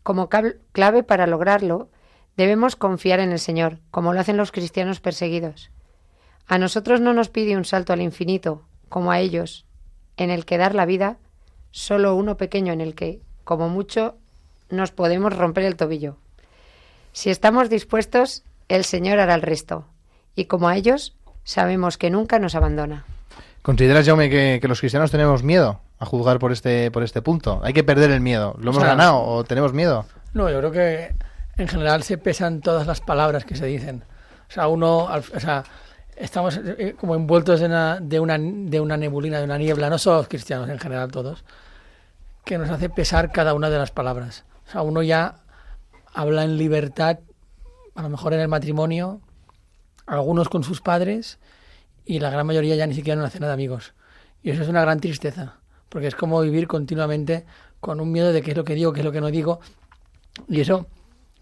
Como clave para lograrlo, debemos confiar en el Señor, como lo hacen los cristianos perseguidos. A nosotros no nos pide un salto al infinito, como a ellos, en el que dar la vida, solo uno pequeño en el que, como mucho, nos podemos romper el tobillo. Si estamos dispuestos, el Señor hará el resto, y como a ellos, sabemos que nunca nos abandona. ¿Consideras, Jaume, que, que los cristianos tenemos miedo a juzgar por este, por este punto? Hay que perder el miedo. ¿Lo hemos sea, ganado o tenemos miedo? No, yo creo que en general se pesan todas las palabras que se dicen. O sea, uno, al- o sea, estamos eh, como envueltos en una- de, una, de una nebulina, de una niebla, no solo los cristianos, en general todos, que nos hace pesar cada una de las palabras. O sea, uno ya habla en libertad, a lo mejor en el matrimonio, algunos con sus padres, y la gran mayoría ya ni siquiera en una cena de amigos. Y eso es una gran tristeza, porque es como vivir continuamente con un miedo de qué es lo que digo, qué es lo que no digo, y eso,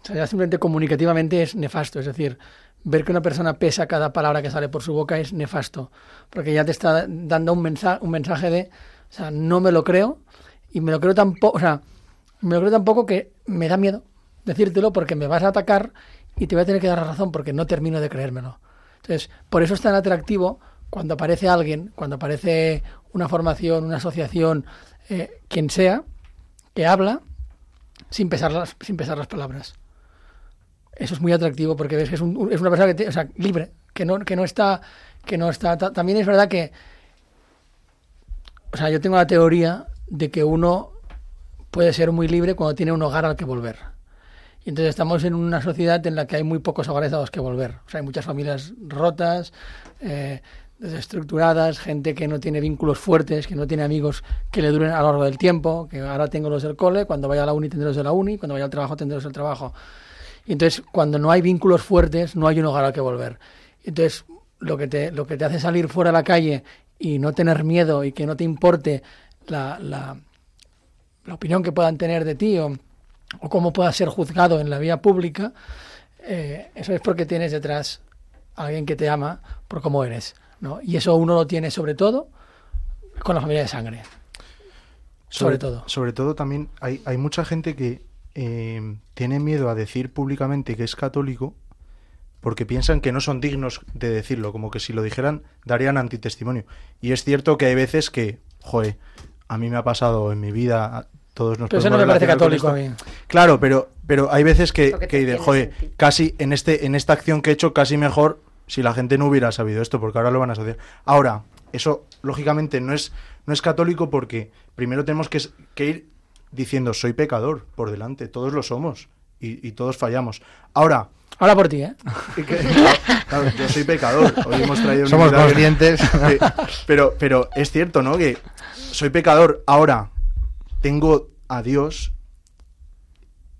ya simplemente comunicativamente es nefasto. Es decir, ver que una persona pesa cada palabra que sale por su boca es nefasto. Porque ya te está dando un mensaje, un mensaje de, o sea, no me lo creo. Y me lo creo tampoco, o sea, me lo creo tampoco que me da miedo decírtelo porque me vas a atacar y te voy a tener que dar la razón porque no termino de creérmelo. Entonces, por eso es tan atractivo cuando aparece alguien, cuando aparece una formación, una asociación, eh, quien sea, que habla sin pesar las, sin pesar las palabras. Eso es muy atractivo porque ves que es, un- es una persona que te- o sea, libre, que no, que no está, que no está. ta- También es verdad que, o sea, yo tengo la teoría de que uno puede ser muy libre cuando tiene un hogar al que volver. Entonces estamos en una sociedad en la que hay muy pocos hogares a los que volver. O sea, hay muchas familias rotas, eh, desestructuradas, gente que no tiene vínculos fuertes, que no tiene amigos que le duren a lo largo del tiempo, que ahora tengo los del cole, cuando vaya a la uni tendré los de la uni, cuando vaya al trabajo tendré los del trabajo. Y entonces, cuando no hay vínculos fuertes, no hay un hogar al que volver. Entonces, lo que te, lo que te hace salir fuera a la calle y no tener miedo y que no te importe la, la, la opinión que puedan tener de ti o, o cómo puedas ser juzgado en la vía pública, eh, eso es porque tienes detrás a alguien que te ama por cómo eres. ¿no? Y eso uno lo tiene sobre todo con la familia de sangre. Sobre todo. Sobre todo también hay, hay mucha gente que eh, tiene miedo a decir públicamente que es católico porque piensan que no son dignos de decirlo, como que si lo dijeran darían antitestimonio. Y es cierto que hay veces que, joder, a mí me ha pasado en mi vida, todos nos Pero eso no me parece católico a mí. Claro, pero, pero hay veces que, que que te dices, tiene joder, sentido". casi en, este, en esta acción que he hecho, casi mejor si la gente no hubiera sabido esto, porque ahora lo van a asociar. Ahora, eso lógicamente no es, no es católico porque primero tenemos que, que ir diciendo, soy pecador por delante, todos lo somos y, y todos fallamos. Ahora, Habla por ti, ¿eh? claro, yo soy pecador, hoy hemos traído un Somos que- conscientes. Pero, pero es cierto, ¿no? Que soy pecador. Ahora, tengo a Dios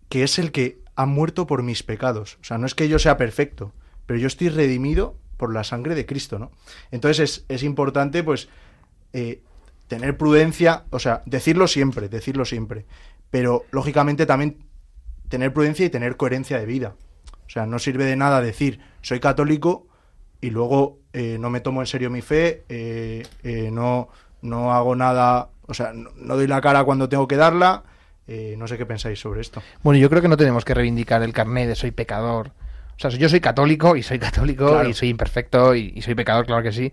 que es el que ha muerto por mis pecados. O sea, no es que yo sea perfecto, pero yo estoy redimido por la sangre de Cristo, ¿no? Entonces es, es importante, pues, eh, tener prudencia, o sea, decirlo siempre, decirlo siempre. Pero, lógicamente, también tener prudencia y tener coherencia de vida. O sea, no sirve de nada decir, soy católico y luego eh, no me tomo en serio mi fe, eh, no, no hago nada, o sea, no, no doy la cara cuando tengo que darla. eh, no sé qué pensáis sobre esto. Bueno, yo creo que no tenemos que reivindicar el carné de soy pecador. O sea, yo soy católico y soy católico Claro. y soy imperfecto y, y soy pecador, claro que sí.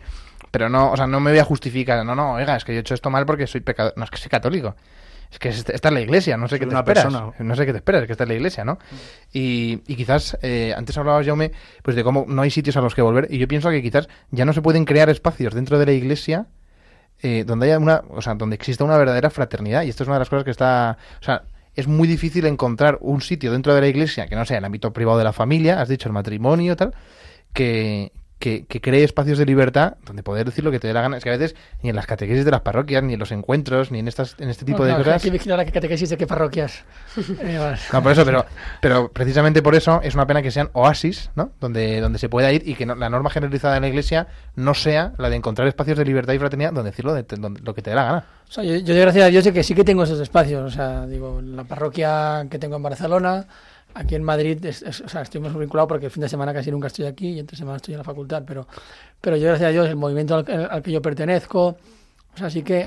Pero no, o sea, no me voy a justificar. No, no, oiga, es que yo he hecho esto mal porque soy pecador. No, es que soy católico. Es que es- esta es la iglesia, no sé Soy qué te esperas. persona. No sé qué te esperas, es que esta es la iglesia, ¿no? Y, y quizás, eh, antes hablabas, Jaume, pues de cómo no hay sitios a los que volver. Y yo pienso que quizás ya no se pueden crear espacios dentro de la iglesia eh, donde haya una, o sea, donde exista una verdadera fraternidad. Y esto es una de las cosas que está, o sea, es muy difícil encontrar un sitio dentro de la iglesia que no sea el ámbito privado de la familia, has dicho el matrimonio, tal, que, que, que cree espacios de libertad donde poder decir lo que te dé la gana. Es que a veces ni en las catequesis de las parroquias, ni en los encuentros, ni en estas, en este tipo No, de no, cosas. Hay que vigilar a qué catequesis de qué parroquias. Eh. No, por eso, pero, pero precisamente por eso es una pena que sean oasis, ¿no? Donde, donde se pueda ir y que no- la norma generalizada de la iglesia no sea la de encontrar espacios de libertad y fraternidad donde decirlo de, donde- lo que te dé la gana. O sea, yo, yo doy gracias a Dios de que sí que tengo esos espacios. O sea, digo, la parroquia que tengo en Barcelona, aquí en Madrid, es- es- o sea, estoy más vinculado porque el fin de semana casi nunca estoy aquí y entre semana estoy en la facultad. Pero, pero yo, gracias a Dios, el movimiento al, al que yo pertenezco, o sea, sí que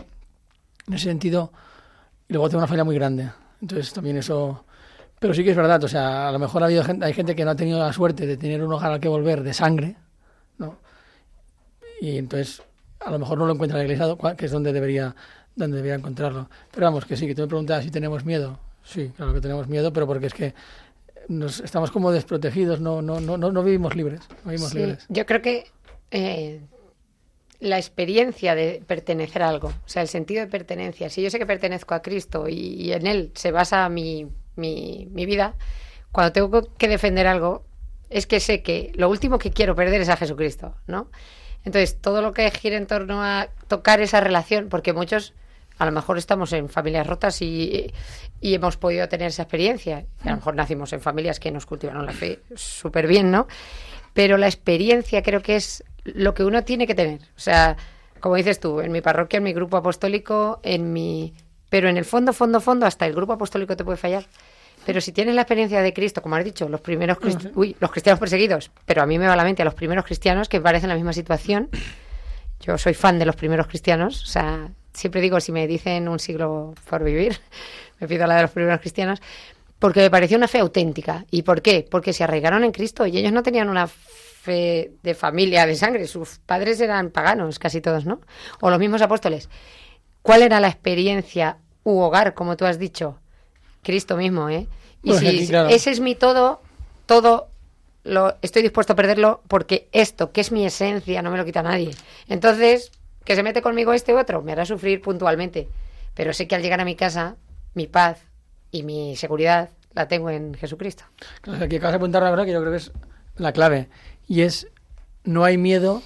en ese sentido. Y luego tengo una familia muy grande. Entonces también eso. Pero sí que es verdad, o sea, a lo mejor ha habido gente, hay gente que no ha tenido la suerte de tener un hogar al que volver de sangre, ¿no? Y entonces a lo mejor no lo encuentra en la iglesia, que es donde debería, donde debería encontrarlo. Pero vamos, que sí, que tú me preguntabas si tenemos miedo. Sí, claro que tenemos miedo, pero porque es que nos estamos como desprotegidos, no, no, no, no, no vivimos libres, no vivimos Sí, libres. yo creo que eh, la experiencia de pertenecer a algo, o sea, el sentido de pertenencia. Si yo sé que pertenezco a Cristo y, y en Él se basa mi, mi, mi vida, cuando tengo que defender algo, es que sé que lo último que quiero perder es a Jesucristo, ¿no? Entonces, todo lo que gira en torno a tocar esa relación, porque muchos a lo mejor estamos en familias rotas y, y hemos podido tener esa experiencia. A lo mejor nacimos en familias que nos cultivaron la fe súper bien, ¿no? Pero la experiencia creo que es lo que uno tiene que tener. O sea, como dices tú, en mi parroquia, en mi grupo apostólico, en mi... Pero en el fondo, fondo, fondo, hasta el grupo apostólico te puede fallar. Pero si tienes la experiencia de Cristo, como has dicho, los primeros crist- uy, los cristianos perseguidos, pero a mí me va a la mente a los primeros cristianos que parecen la misma situación. Yo soy fan de los primeros cristianos, o sea, siempre digo, si me dicen un siglo por vivir, me pido la de los primeros cristianos, porque me pareció una fe auténtica. ¿Y por qué? Porque se arraigaron en Cristo y ellos no tenían una fe de familia, de sangre, sus padres eran paganos, casi todos, ¿no? O los mismos apóstoles. ¿Cuál era la experiencia u hogar, como tú has dicho? Cristo mismo, ¿eh? Y Pues si aquí, claro. ese es mi todo, todo lo estoy dispuesto a perderlo porque esto, que es mi esencia, no me lo quita nadie. Entonces, que se mete conmigo este u otro, me hará sufrir puntualmente. Pero sé que al llegar a mi casa, mi paz y mi seguridad la tengo en Jesucristo. Claro, aquí acabas de apuntar la verdad que yo creo que es la clave. Y es, no hay miedo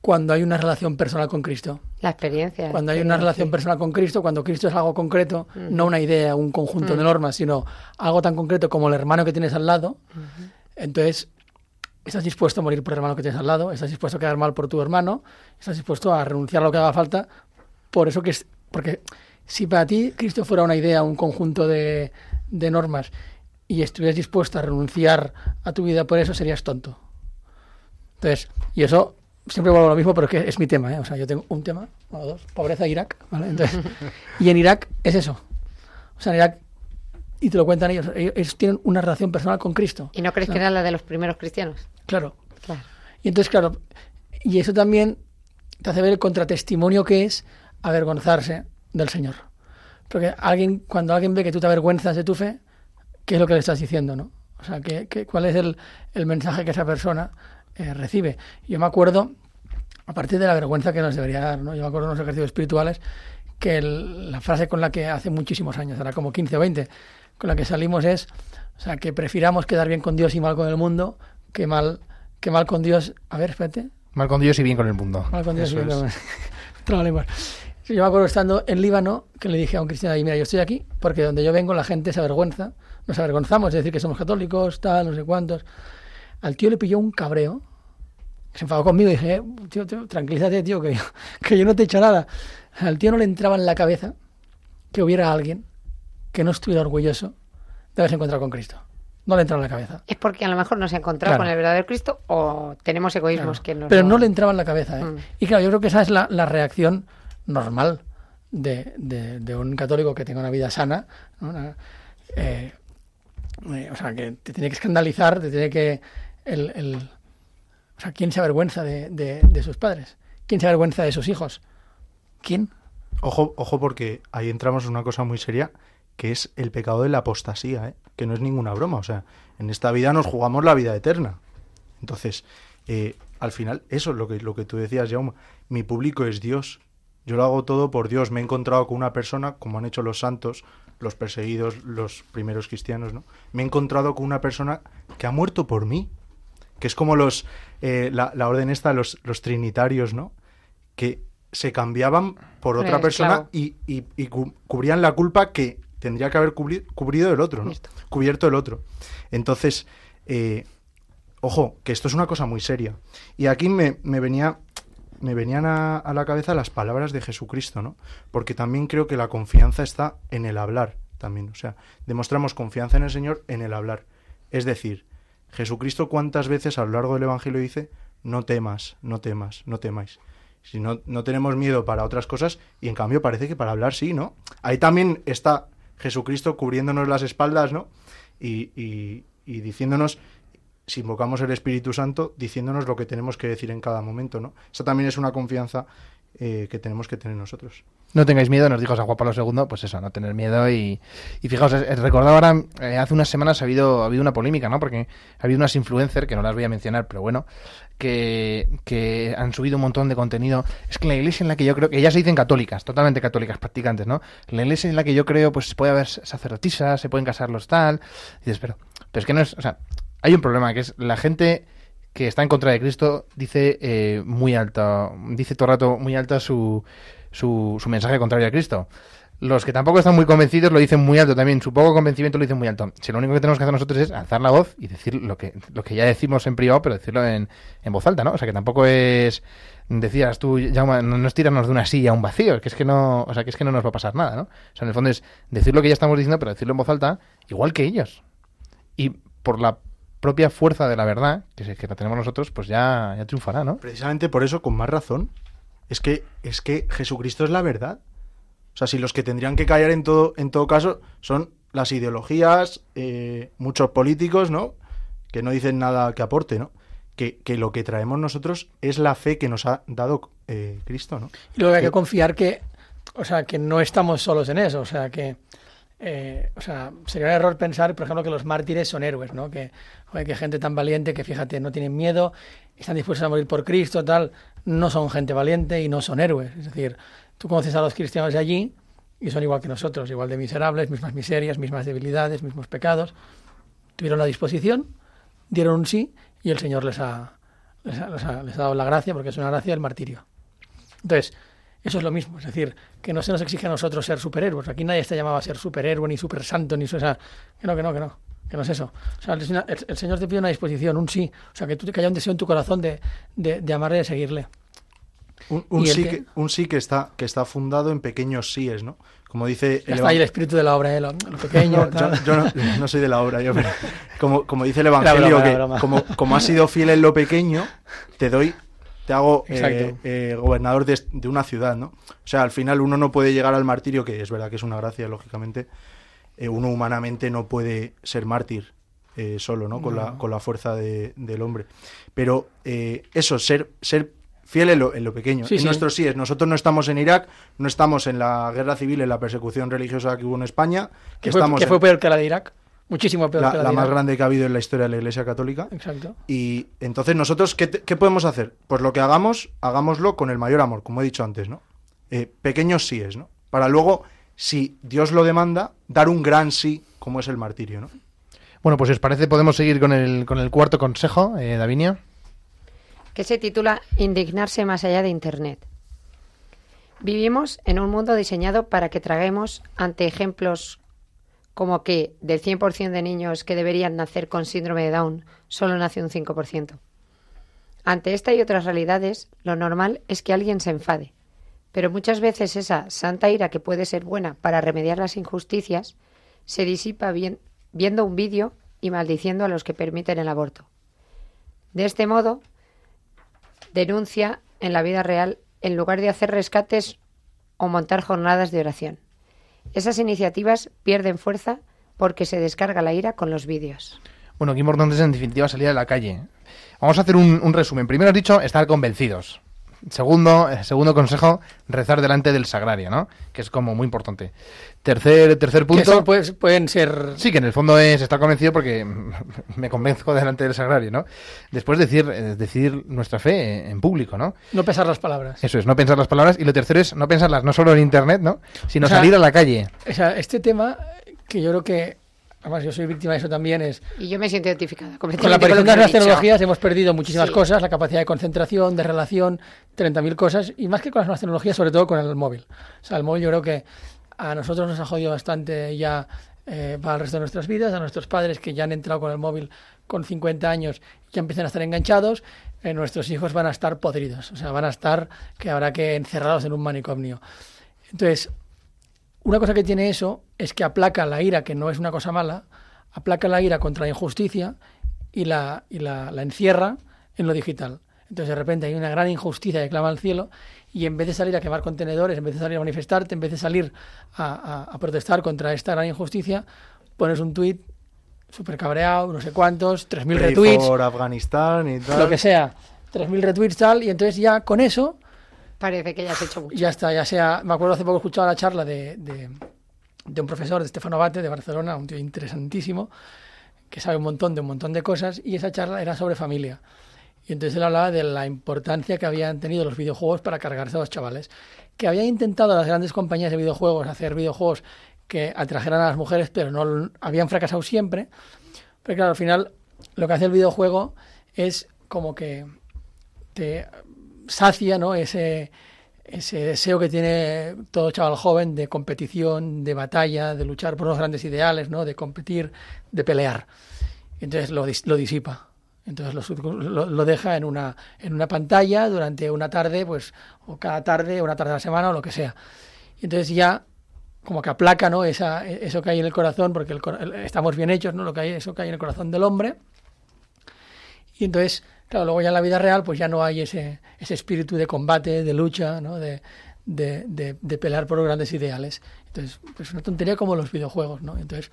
cuando hay una relación personal con Cristo. La experiencia. Cuando hay una relación personal con Cristo, cuando Cristo es algo concreto, no una idea, un conjunto Mm. de normas, sino algo tan concreto como el hermano que tienes al lado, entonces estás dispuesto a morir por el hermano que tienes al lado, estás dispuesto a quedar mal por tu hermano, estás dispuesto a renunciar a lo que haga falta, por eso que es, porque si para ti Cristo fuera una idea, un conjunto de, de normas, y estuvieras dispuesto a renunciar a tu vida por eso, serías tonto. Entonces, y eso siempre vuelvo a lo mismo, pero es que es mi tema, ¿eh? O sea, yo tengo un tema, bueno, dos, pobreza e Irak, ¿vale? Entonces, y en Irak es eso. O sea, en Irak, y te lo cuentan ellos, ellos, tienen una relación personal con Cristo. ¿Y no crees que era la de los primeros cristianos? Claro. Claro. Y entonces, claro, y eso también te hace ver el contratestimonio que es avergonzarse del Señor. Porque alguien, cuando alguien ve que tú te avergüenzas de tu fe, ¿qué es lo que le estás diciendo, no? O sea, ¿qué, qué- cuál es el, el mensaje que esa persona eh, recibe? Yo me acuerdo, a partir de la vergüenza que nos debería dar, ¿no? Yo me acuerdo de unos ejercicios espirituales que el- la frase con la que hace muchísimos años, era como 15 o 20, con la que salimos es, o sea, que prefiramos quedar bien con Dios y mal con el mundo que mal, que mal con Dios. A ver, espérate. Mal con Dios y bien con el mundo. Mal con Dios y Eso bien es. con Trabalenguas. Sí, Yo me acuerdo estando en Líbano que le dije a un cristiano ahí, mira, yo estoy aquí porque donde yo vengo la gente se avergüenza, nos avergonzamos de decir que somos católicos, tal, no sé cuántos. Al tío le pilló un cabreo, se enfadó conmigo y dije, "Eh, tío, tío, tranquilízate, tío, que yo, que yo no te he hecho nada. Al tío no le entraba en la cabeza que hubiera alguien que no estuviera orgulloso de haberse encontrado con Cristo. No le entraba en la cabeza. Es porque a lo mejor no se ha encontrado Claro. con el verdadero Cristo o tenemos egoísmos Claro. que nos Pero lo- no le entraba en la cabeza. ¿eh? Mm. Y claro, yo creo que esa es la, la reacción normal de, de- de un católico que tenga una vida sana. ¿no? Una- eh, eh, o sea, que te tiene que escandalizar, te tiene que... El, el- o sea, ¿quién se avergüenza de, de- de sus padres? ¿Quién se avergüenza de sus hijos? ¿Quién? Ojo, ojo, porque ahí entramos en una cosa muy seria, que es el pecado de la apostasía, ¿eh? que no es ninguna broma. O sea, en esta vida nos jugamos la vida eterna. Entonces, eh, al final, eso es lo que, lo que tú decías, Jaume. Mi público es Dios. Yo lo hago todo por Dios. Me he encontrado con una persona, como han hecho los santos, los perseguidos, los primeros cristianos, ¿no? Me he encontrado con una persona que ha muerto por mí. Que es como los eh, la, la orden esta, los, los trinitarios, ¿no? Que se cambiaban por otra persona y, y- y cu- cubrían la culpa que tendría que haber cubri- cubrido el otro, ¿no? Cierto. Cubierto el otro. Entonces, eh, ojo, que esto es una cosa muy seria. Y aquí me, me venía me venían a, a la cabeza las palabras de Jesucristo, ¿no? Porque también creo que la confianza está en el hablar, también. O sea, demostramos confianza en el Señor en el hablar. Es decir, Jesucristo cuántas veces a lo largo del Evangelio dice, no temas, no temas, no temáis. Si no, no tenemos miedo para otras cosas y en cambio parece que para hablar sí, ¿no? Ahí también está Jesucristo cubriéndonos las espaldas, ¿no? Y, y- y diciéndonos, si invocamos el Espíritu Santo diciéndonos lo que tenemos que decir en cada momento, ¿no? Esa también es una confianza eh, que tenemos que tener nosotros. No tengáis miedo, nos dijo San Juan Pablo II, pues eso, no tener miedo y, y fijaos, recordaba ahora, eh, hace unas semanas ha habido, ha habido una polémica, ¿no? Porque ha habido unas influencers, que no las voy a mencionar, pero bueno, que, que han subido un montón de contenido. Es que la iglesia en la que yo creo, que ya se dicen católicas, totalmente católicas, practicantes, ¿no? La iglesia en la que yo creo, pues puede haber sacerdotisas, se pueden casarlos tal, y dices, pero, pero es que no es, o sea, hay un problema, que es la gente que está en contra de Cristo dice eh, muy alto, dice todo el rato muy alto su, su, mensaje contrario a Cristo. Los que tampoco están muy convencidos lo dicen muy alto también, su poco convencimiento lo dicen muy alto. Si lo único que tenemos que hacer nosotros es alzar la voz y decir lo que, lo que ya decimos en privado, pero decirlo en, en voz alta, ¿no? O sea que tampoco es, decías tú, Jaume, no, no es tirarnos de una silla a un vacío, que es que no, o sea que es que no nos va a pasar nada, ¿no? O sea, en el fondo es decir lo que ya estamos diciendo, pero decirlo en voz alta, igual que ellos. Y por la propia fuerza de la verdad, que, es- que la tenemos nosotros, pues ya, ya triunfará, ¿no? Precisamente por eso, con más razón, es que, es que Jesucristo es la verdad. O sea, si los que tendrían que callar en todo, en todo caso son las ideologías, eh, muchos políticos, ¿no? Que no dicen nada que aporte, ¿no? Que, que lo que traemos nosotros es la fe que nos ha dado eh, Cristo, ¿no? Y luego hay que Que- confiar que, o sea, que no estamos solos en eso, o sea, que, eh, o sea, sería un error pensar, por ejemplo, que los mártires son héroes, ¿no? Que, joder, que gente tan valiente que, fíjate, no tienen miedo, están dispuestos a morir por Cristo, tal, no son gente valiente y no son héroes. Es decir, tú conoces a los cristianos de allí y son igual que nosotros, igual de miserables, mismas miserias, mismas debilidades, mismos pecados. Tuvieron la disposición, dieron un sí y el Señor les ha, les ha, dado la gracia, porque es una gracia el martirio. Entonces, eso es lo mismo, es decir, que no se nos exige a nosotros ser superhéroes. Aquí nadie está llamado a ser superhéroe, ni supersanto, ni su- o sea, que no, que no, que no, que no es eso. O sea, el, el Señor te pide una disposición, un sí, o sea, que tú que haya un deseo en tu corazón de, de, de amarle y de seguirle. Un, un ¿Y el sí, que, un sí que está, que está fundado en pequeños síes, ¿no? Como dice Ya el está ahí el espíritu de la obra, ¿eh? lo, lo pequeño, yo, yo no, no soy de la obra, yo, pero como, como dice el Evangelio, broma, que como, como has sido fiel en lo pequeño, te doy, te hago eh, eh, gobernador de, de una ciudad, ¿no? O sea, al final uno no puede llegar al martirio, que es verdad que es una gracia, lógicamente, eh, uno humanamente no puede ser mártir solo, ¿no? Con, La, con la fuerza de- del hombre. Pero eh, eso, ser, ser fiel en lo, en lo pequeño. Sí, en sí. nuestros sí es. Nosotros no estamos en Irak, no estamos en la guerra civil, en la persecución religiosa que hubo en España, que, fue, estamos en- fue peor que la de Irak, muchísimo peor la, que la, más grande que ha habido en la historia de la Iglesia Católica. Exacto. Y entonces nosotros, ¿qué, te- qué podemos hacer? Pues lo que hagamos, hagámoslo con el mayor amor, como he dicho antes, ¿no? Eh, pequeños síes, ¿no? Para luego, si Dios lo demanda, dar un gran sí, como es el martirio, ¿no? Bueno, pues si os parece, podemos seguir con el, con el cuarto consejo, eh, Davinia. que se titula Indignarse más allá de Internet. Vivimos en un mundo diseñado para que traguemos ante ejemplos como que del 100% de niños que deberían nacer con síndrome de Down, solo nace un 5%. Ante esta y otras realidades, lo normal es que alguien se enfade, pero muchas veces esa santa ira que puede ser buena para remediar las injusticias se disipa viendo un vídeo y maldiciendo a los que permiten el aborto. De este modo, denuncia en la vida real en lugar de hacer rescates o montar jornadas de oración. Esas iniciativas pierden fuerza porque se descarga la ira con los vídeos. Bueno, qué importante es en definitiva salir a la calle. Vamos a hacer un, resumen. Primero has dicho estar convencidos. Segundo, eh, segundo consejo, rezar delante del sagrario, ¿no? Que es como muy importante. Tercer, tercer Que punto. eso pues, pueden ser... Sí, que en el fondo es estar convencido porque me convenzco delante del sagrario, ¿no? Después decir, eh, decir nuestra fe en público, ¿no? No pesar las palabras. Eso es, no pensar las palabras. Y lo tercero es no pensarlas no solo en internet, ¿no? Sino O sea, salir a la calle. O sea, este tema, que yo creo que, además yo soy víctima de eso también, es Y yo me siento identificada con la aparición con de las tecnologías hemos perdido muchísimas Sí. cosas, la capacidad de concentración, de relación, 30.000 cosas, y más que con las nuevas tecnologías, sobre todo con el móvil. O sea, el móvil yo creo que a nosotros nos ha jodido bastante ya eh, para el resto de nuestras vidas, a nuestros padres que ya han entrado con el móvil con 50 años y ya empiezan a estar enganchados, eh, nuestros hijos van a estar podridos, o sea, van a estar que habrá que encerrados en un manicomio. Entonces, una cosa que tiene eso es que aplaca la ira, que no es una cosa mala, aplaca la ira contra la injusticia y la, y la, la encierra en lo digital. Entonces de repente hay una gran injusticia que clama al cielo y en vez de salir a quemar contenedores, en vez de salir a manifestarte, en vez de salir a, a- a protestar contra esta gran injusticia, pones un tuit súper cabreado, no sé cuántos, 3.000 Pray retweets, for Afganistán y tal. lo que sea, 3.000 retweets tal, y entonces ya con eso Parece que ya has hecho mucho. ya está, ya sea, me acuerdo hace poco escuchaba la charla de, de, de un profesor, de Stefano Bate, de Barcelona, un tío interesantísimo, que sabe un montón de un montón de cosas, y esa charla era sobre familia. Y entonces él hablaba de la importancia que habían tenido los videojuegos para cargarse a los chavales. Que habían intentado las grandes compañías de videojuegos hacer videojuegos que atrajeran a las mujeres, pero no habían fracasado siempre. Pero claro, al final lo que hace el videojuego es como que te sacia ¿no? ese, ese deseo que tiene todo chaval joven de competición, de batalla, de luchar por los grandes ideales, ¿no? de competir, de pelear. Entonces lo, lo disipa. Entonces lo, lo- deja en una, en una pantalla durante una tarde, pues, o cada tarde, una tarde a la semana, o lo que sea. Y entonces ya como que aplaca ¿no? Esa, eso que hay en el corazón, porque estamos bien hechos, ¿no? lo que hay, eso que hay en el corazón del hombre. Y entonces, claro, luego ya en la vida real, pues ya no hay ese, ese espíritu de combate, de lucha, ¿no? de, de, de, pelear por grandes ideales. Entonces, pues una tontería como los videojuegos, ¿no? Entonces,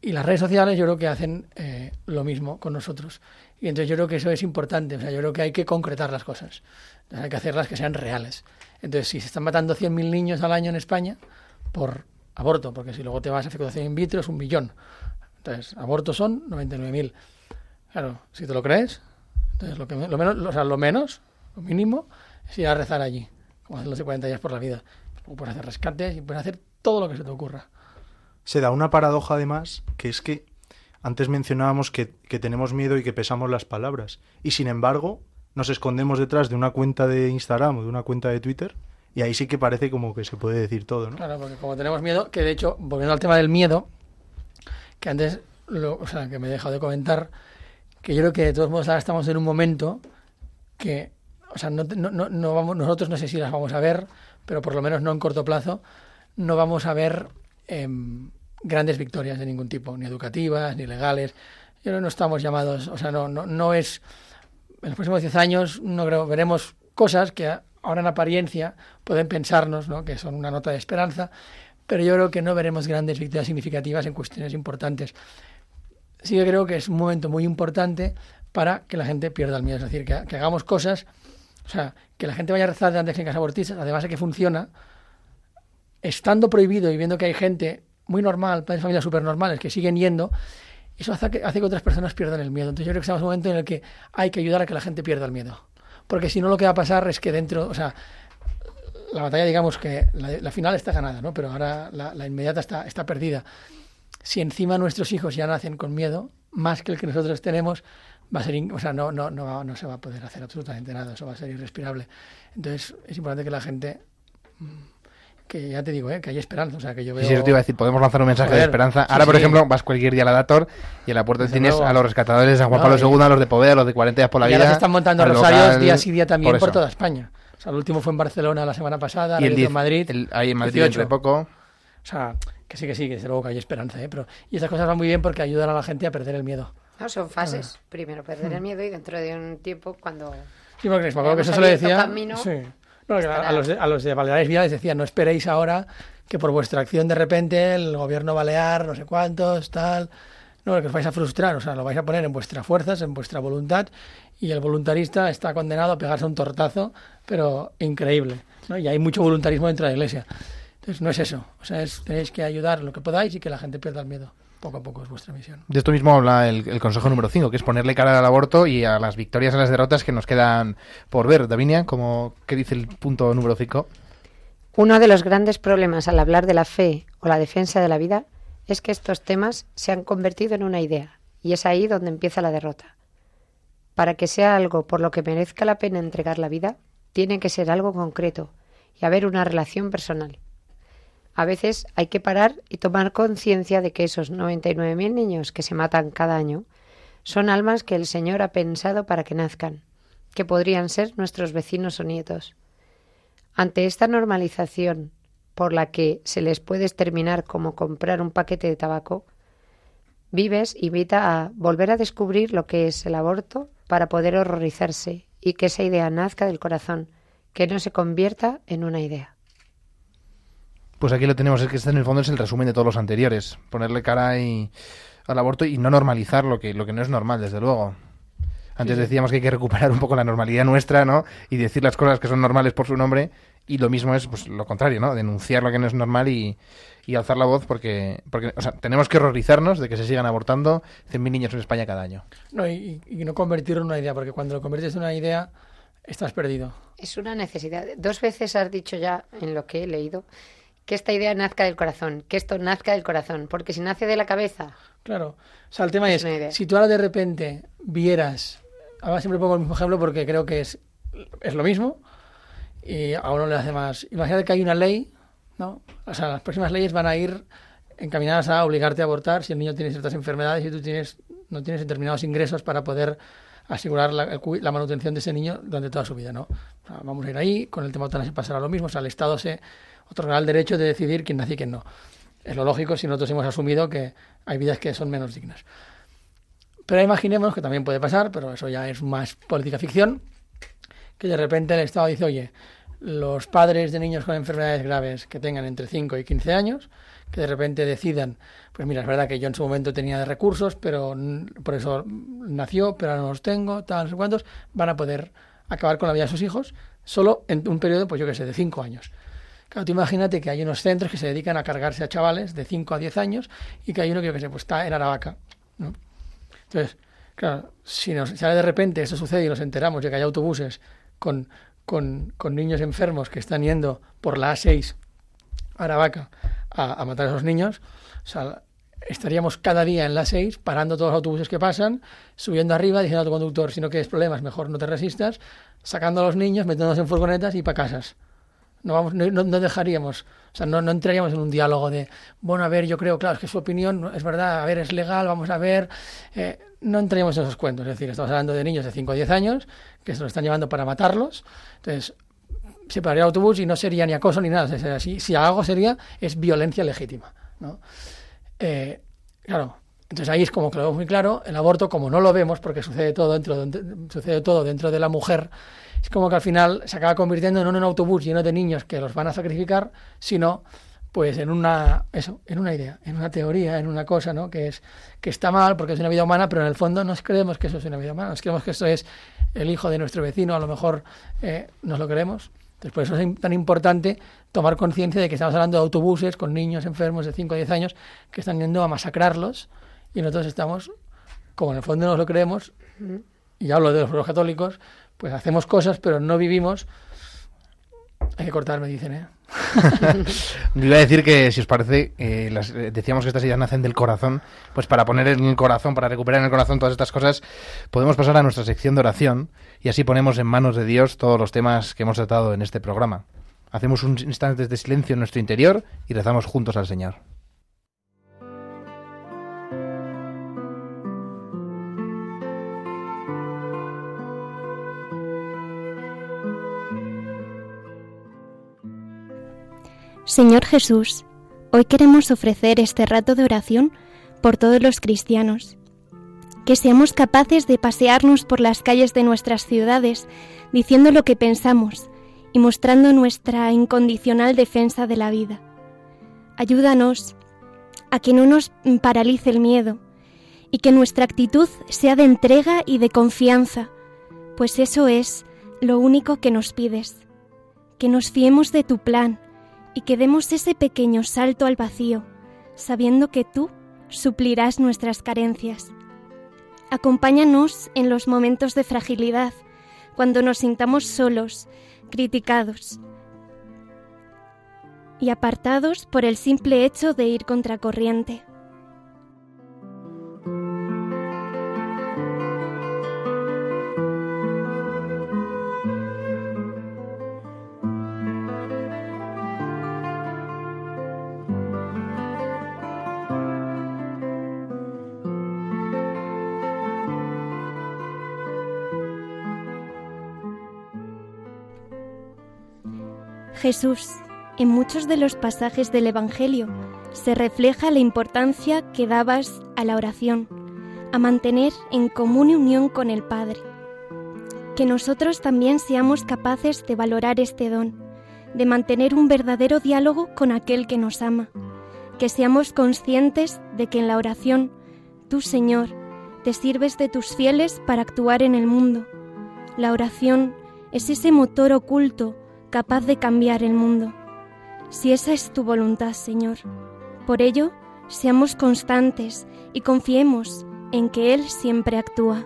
y las redes sociales yo creo que hacen eh, lo mismo con nosotros. Y entonces yo creo que eso es importante. O sea, yo creo que hay que concretar las cosas. Hay que hacerlas que sean reales. Entonces, si se están matando 100.000 niños al año en España por aborto, porque si luego te vas a fecundación in vitro es un millón. Entonces, abortos son 99.000. Claro, si te lo crees, entonces lo, que, lo menos, o sea, lo menos, lo mínimo, es ir a rezar allí, como hacen los de 40 días por la vida. Luego puedes hacer rescates y puedes hacer todo lo que se te ocurra. Se da una paradoja además, que es que antes mencionábamos que, que tenemos miedo y que pesamos las palabras. Y sin embargo, nos escondemos detrás de una cuenta de Instagram o de una cuenta de Twitter y ahí sí que parece como que se puede decir todo, ¿no? Claro, porque como tenemos miedo, que de hecho, volviendo al tema del miedo, que antes, lo, o sea, que me he dejado de comentar, que yo creo que de todos modos ahora estamos en un momento que, o sea, no, no, no, vamos, nosotros no sé si las vamos a ver, pero por lo menos no en corto plazo, no vamos a ver em, grandes victorias de ningún tipo, ni educativas, ni legales. Yo creo que no estamos llamados, o sea, no, no, no es en los próximos 10 años no creo, veremos cosas que ahora en apariencia pueden pensarnos ¿no? que son una nota de esperanza, pero yo creo que no veremos grandes victorias significativas en cuestiones importantes. Sí que creo que es un momento muy importante para que la gente pierda el miedo, es decir, que, que hagamos cosas, o sea, que la gente vaya a rezar de clínicas abortistas, además de que funciona, estando prohibido y viendo que hay gente muy normal, padres de familias súper normales que siguen yendo, eso hace que, hace que otras personas pierdan el miedo. Entonces yo creo que estamos en un momento en el que hay que ayudar a que la gente pierda el miedo. Porque si no lo que va a pasar es que dentro, o sea, la batalla digamos que la, la final está ganada, ¿no? Pero ahora la, la inmediata está, está perdida. Si encima nuestros hijos ya nacen con miedo, más que el que nosotros tenemos, va a ser, o sea, no, no, no, va- no se va a poder hacer absolutamente nada, eso va a ser irrespirable. Entonces es importante que la gente, mm, que ya te digo, ¿eh? que hay esperanza, o sea, que yo veo... Sí, sí, eso te iba a decir, podemos lanzar un mensaje de esperanza. sí, Ahora, por sí. ejemplo, vas cualquier día a la Dator y en la puerta tienes luego. a los rescatadores de San Juan No, Pablo y- II, a los de Poveda, a los de 40 días por la y ahora vida. se están montando rosarios local, día sí día también por, eso. toda España. O sea, el último fue en Barcelona la semana pasada, Y el otro 10, en Madrid. el- ahí en Madrid 18. dentro de poco. O sea, que sí, que sí, que desde luego que hay esperanza, ¿eh? Pero, y estas cosas van muy bien porque ayudan a la gente a perder el miedo. No, son fases. Primero perder el miedo y dentro de un tiempo cuando... Sí, porque me acuerdo que eso se lo decía. camino sí. No, a los de, a los de Baleares Vía les decía, no esperéis ahora que por vuestra acción de repente el gobierno balear, no sé cuántos, tal. No, que os vais a frustrar, o sea, lo vais a poner en vuestras fuerzas, en vuestra voluntad, y el voluntarista está condenado a pegarse un tortazo, pero increíble. ¿no? Y hay mucho voluntarismo dentro de la iglesia. Entonces, no es eso. O sea, es, tenéis que ayudar lo que podáis y que la gente pierda el miedo. Poco a poco es vuestra misión. De esto mismo habla el, el consejo número 5, que es ponerle cara al aborto y a las victorias y a las derrotas que nos quedan por ver. Davinia, como, ¿qué dice el punto número 5? Uno de los grandes problemas al hablar de la fe o la defensa de la vida es que estos temas se han convertido en una idea, y es ahí donde empieza la derrota. Para que sea algo por lo que merezca la pena entregar la vida, tiene que ser algo concreto y haber una relación personal. A veces hay que parar y tomar conciencia de que esos 99.000 niños que se matan cada año son almas que el Señor ha pensado para que nazcan, que podrían ser nuestros vecinos o nietos. Ante esta normalización por la que se les puede exterminar como comprar un paquete de tabaco, Vives invita a volver a descubrir lo que es el aborto para poder horrorizarse y que esa idea nazca del corazón, que no se convierta en una idea. Pues aquí lo tenemos, es que este en el fondo es el resumen de todos los anteriores. Ponerle cara y al aborto y no normalizar lo que, lo que no es normal, desde luego. Antes Sí. decíamos que hay que recuperar un poco la normalidad nuestra, ¿no? Y decir las cosas que son normales por su nombre. Y lo mismo es pues, lo contrario, ¿no? Denunciar lo que no es normal y, y alzar la voz porque, porque o sea, tenemos que horrorizarnos de que se sigan abortando 100.000 niños en España cada año. No, y, y no convertirlo en una idea, porque cuando lo conviertes en una idea, estás perdido. Es una necesidad. Dos veces has dicho ya en lo que he leído que esta idea nazca del corazón, que esto nazca del corazón, porque si nace de la cabeza, Claro. O sea, el tema Es si tú ahora de repente vieras, ahora siempre pongo el mismo ejemplo porque creo que es, es lo mismo y a uno le hace más. Imagínate que hay una ley, ¿no? O sea, las próximas leyes van a ir encaminadas a obligarte a abortar si el niño tiene ciertas enfermedades y tú tienes, no tienes determinados ingresos para poder asegurar la, la manutención de ese niño durante toda su vida, ¿no? Vamos a ir ahí, con el tema eutanasia pasará lo mismo, o sea, el Estado se otorgará el derecho de decidir quién nace y quién no. Es lo lógico si nosotros hemos asumido que hay vidas que son menos dignas. Pero imaginemos que también puede pasar, pero eso ya es más política ficción, que de repente el Estado dice, oye, los padres de niños con enfermedades graves que tengan entre 5 y 15 años, que de repente decidan, pues mira, es verdad que yo en su momento tenía de recursos, pero por eso nació, pero ahora no los tengo, tal, no sé cuántos, van a poder acabar con la vida de sus hijos solo en un periodo, pues yo qué sé, de 5 años. Claro, tú imagínate que hay unos centros que se dedican a cargarse a chavales de 5 a 10 años y que hay uno que yo que sé, pues está en Aravaca. Entonces, claro, si, nos, ahora de repente eso sucede y nos enteramos de que hay autobuses con, con, con niños enfermos que están yendo por la A6 a Aravaca a, a matar a esos niños, o sea, estaríamos cada día en la 6 parando todos los autobuses que pasan, subiendo arriba, diciendo a tu conductor, si no quieres problemas, mejor no te resistas, sacando a los niños, metiéndonos en furgonetas y para casas. No, vamos, no, no- dejaríamos, o sea, no, no entraríamos en un diálogo de, bueno, a ver, yo creo, claro, es que su opinión es verdad, a ver, es legal, vamos a ver. eh, no entraríamos en esos cuentos, es decir, estamos hablando de niños de 5 o 10 años que se los están llevando para matarlos. Entonces, se pararía el autobús y no sería ni acoso ni nada. Si, algo sería, es violencia legítima. ¿no? Eh, claro, entonces ahí es como que lo vemos muy claro. El aborto, como no lo vemos, porque sucede todo dentro, de- sucede todo dentro de la mujer, es como que al final se acaba convirtiendo no en un autobús lleno de niños que los van a sacrificar, sino pues en una eso, en una idea, en una teoría, en una cosa, ¿no? Que es que está mal porque es una vida humana, pero en el fondo nos creemos que eso es una vida humana, nos creemos que esto es el hijo de nuestro vecino, a lo mejor eh, nos lo creemos. Entonces, por eso es tan importante tomar conciencia de que estamos hablando de autobuses con niños enfermos de 5 o 10 años que están yendo a masacrarlos y nosotros estamos, como en el fondo nos lo creemos, y hablo de los católicos, pues hacemos cosas, pero no vivimos. Hay que cortar, me dicen, ¿eh? Iba a decir que, si os parece, eh, las- eh, decíamos que estas ideas nacen del corazón, pues para poner en el corazón, para recuperar en el corazón todas estas cosas, podemos pasar a nuestra sección de oración y así ponemos en manos de Dios todos los temas que hemos tratado en este programa. Hacemos un instante de silencio en nuestro interior y rezamos juntos al Señor. Señor Jesús, hoy queremos ofrecer este rato de oración por todos los cristianos. Que seamos capaces de pasearnos por las calles de nuestras ciudades diciendo lo que pensamos y mostrando nuestra incondicional defensa de la vida. Ayúdanos a que no nos paralice el miedo y que nuestra actitud sea de entrega y de confianza, pues eso es lo único que nos pides. Que nos fiemos de tu plan y que demos ese pequeño salto al vacío, sabiendo que tú suplirás nuestras carencias. Acompáñanos en los momentos de fragilidad, cuando nos sintamos solos, criticados y apartados por el simple hecho de ir contracorriente. Jesús, en muchos de los pasajes del Evangelio se refleja la importancia que dabas a la oración, a mantener en común unión con el Padre. Que nosotros también seamos capaces de valorar este don, de mantener un verdadero diálogo con aquel que nos ama, que seamos conscientes de que en la oración Tú, Señor, te sirves de tus fieles para actuar en el mundo. La oración es ese motor oculto capaz de cambiar el mundo. Si esa es tu voluntad, Señor, por ello, seamos constantes y confiemos en que Él siempre actúa.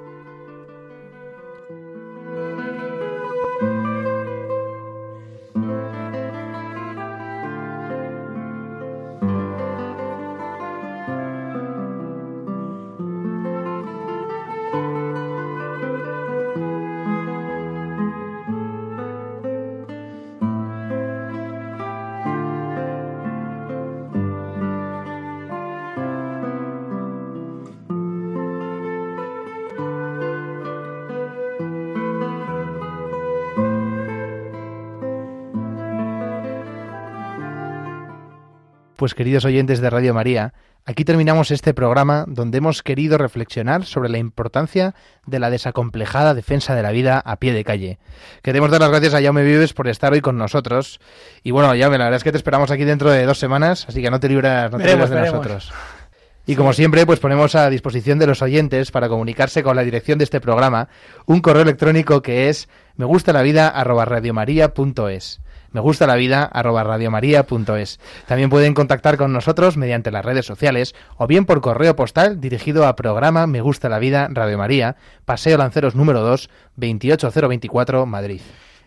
Pues queridos oyentes de Radio María, aquí terminamos este programa donde hemos querido reflexionar sobre la importancia de la desacomplejada defensa de la vida a pie de calle. Queremos dar las gracias a Jaume Vives por estar hoy con nosotros. Y bueno, Jaume, la verdad es que te esperamos aquí dentro de dos semanas, así que no te libras, no te Veremos, libras de veremos. nosotros. Y como siempre, pues ponemos a disposición de los oyentes para comunicarse con la dirección de este programa un correo electrónico que es me gusta la vida me gusta la vida También pueden contactar con nosotros mediante las redes sociales o bien por correo postal dirigido a programa Me gusta la vida Radio María, Paseo Lanceros número 2, 28024, Madrid.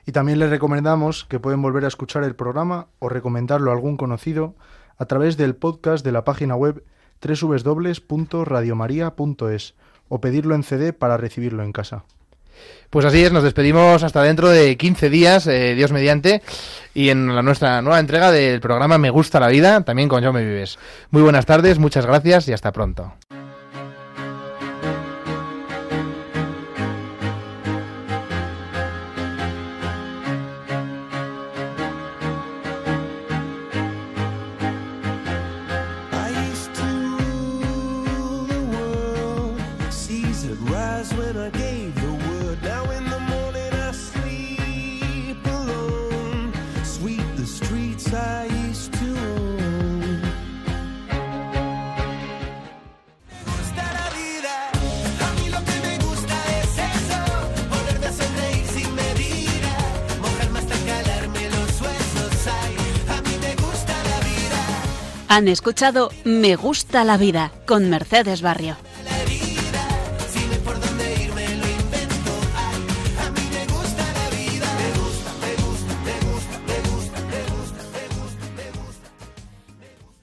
Y también les recomendamos que pueden volver a escuchar el programa o recomendarlo a algún conocido a través del podcast de la página web www.radiomaria.es o pedirlo en CD para recibirlo en casa. Pues así es, nos despedimos hasta dentro de 15 días, eh, Dios mediante, y en la nuestra nueva entrega del programa Me Gusta la Vida, también con Yo Me Vives. Muy buenas tardes, muchas gracias y hasta pronto. Han escuchado Me gusta la vida con Mercedes Barrio.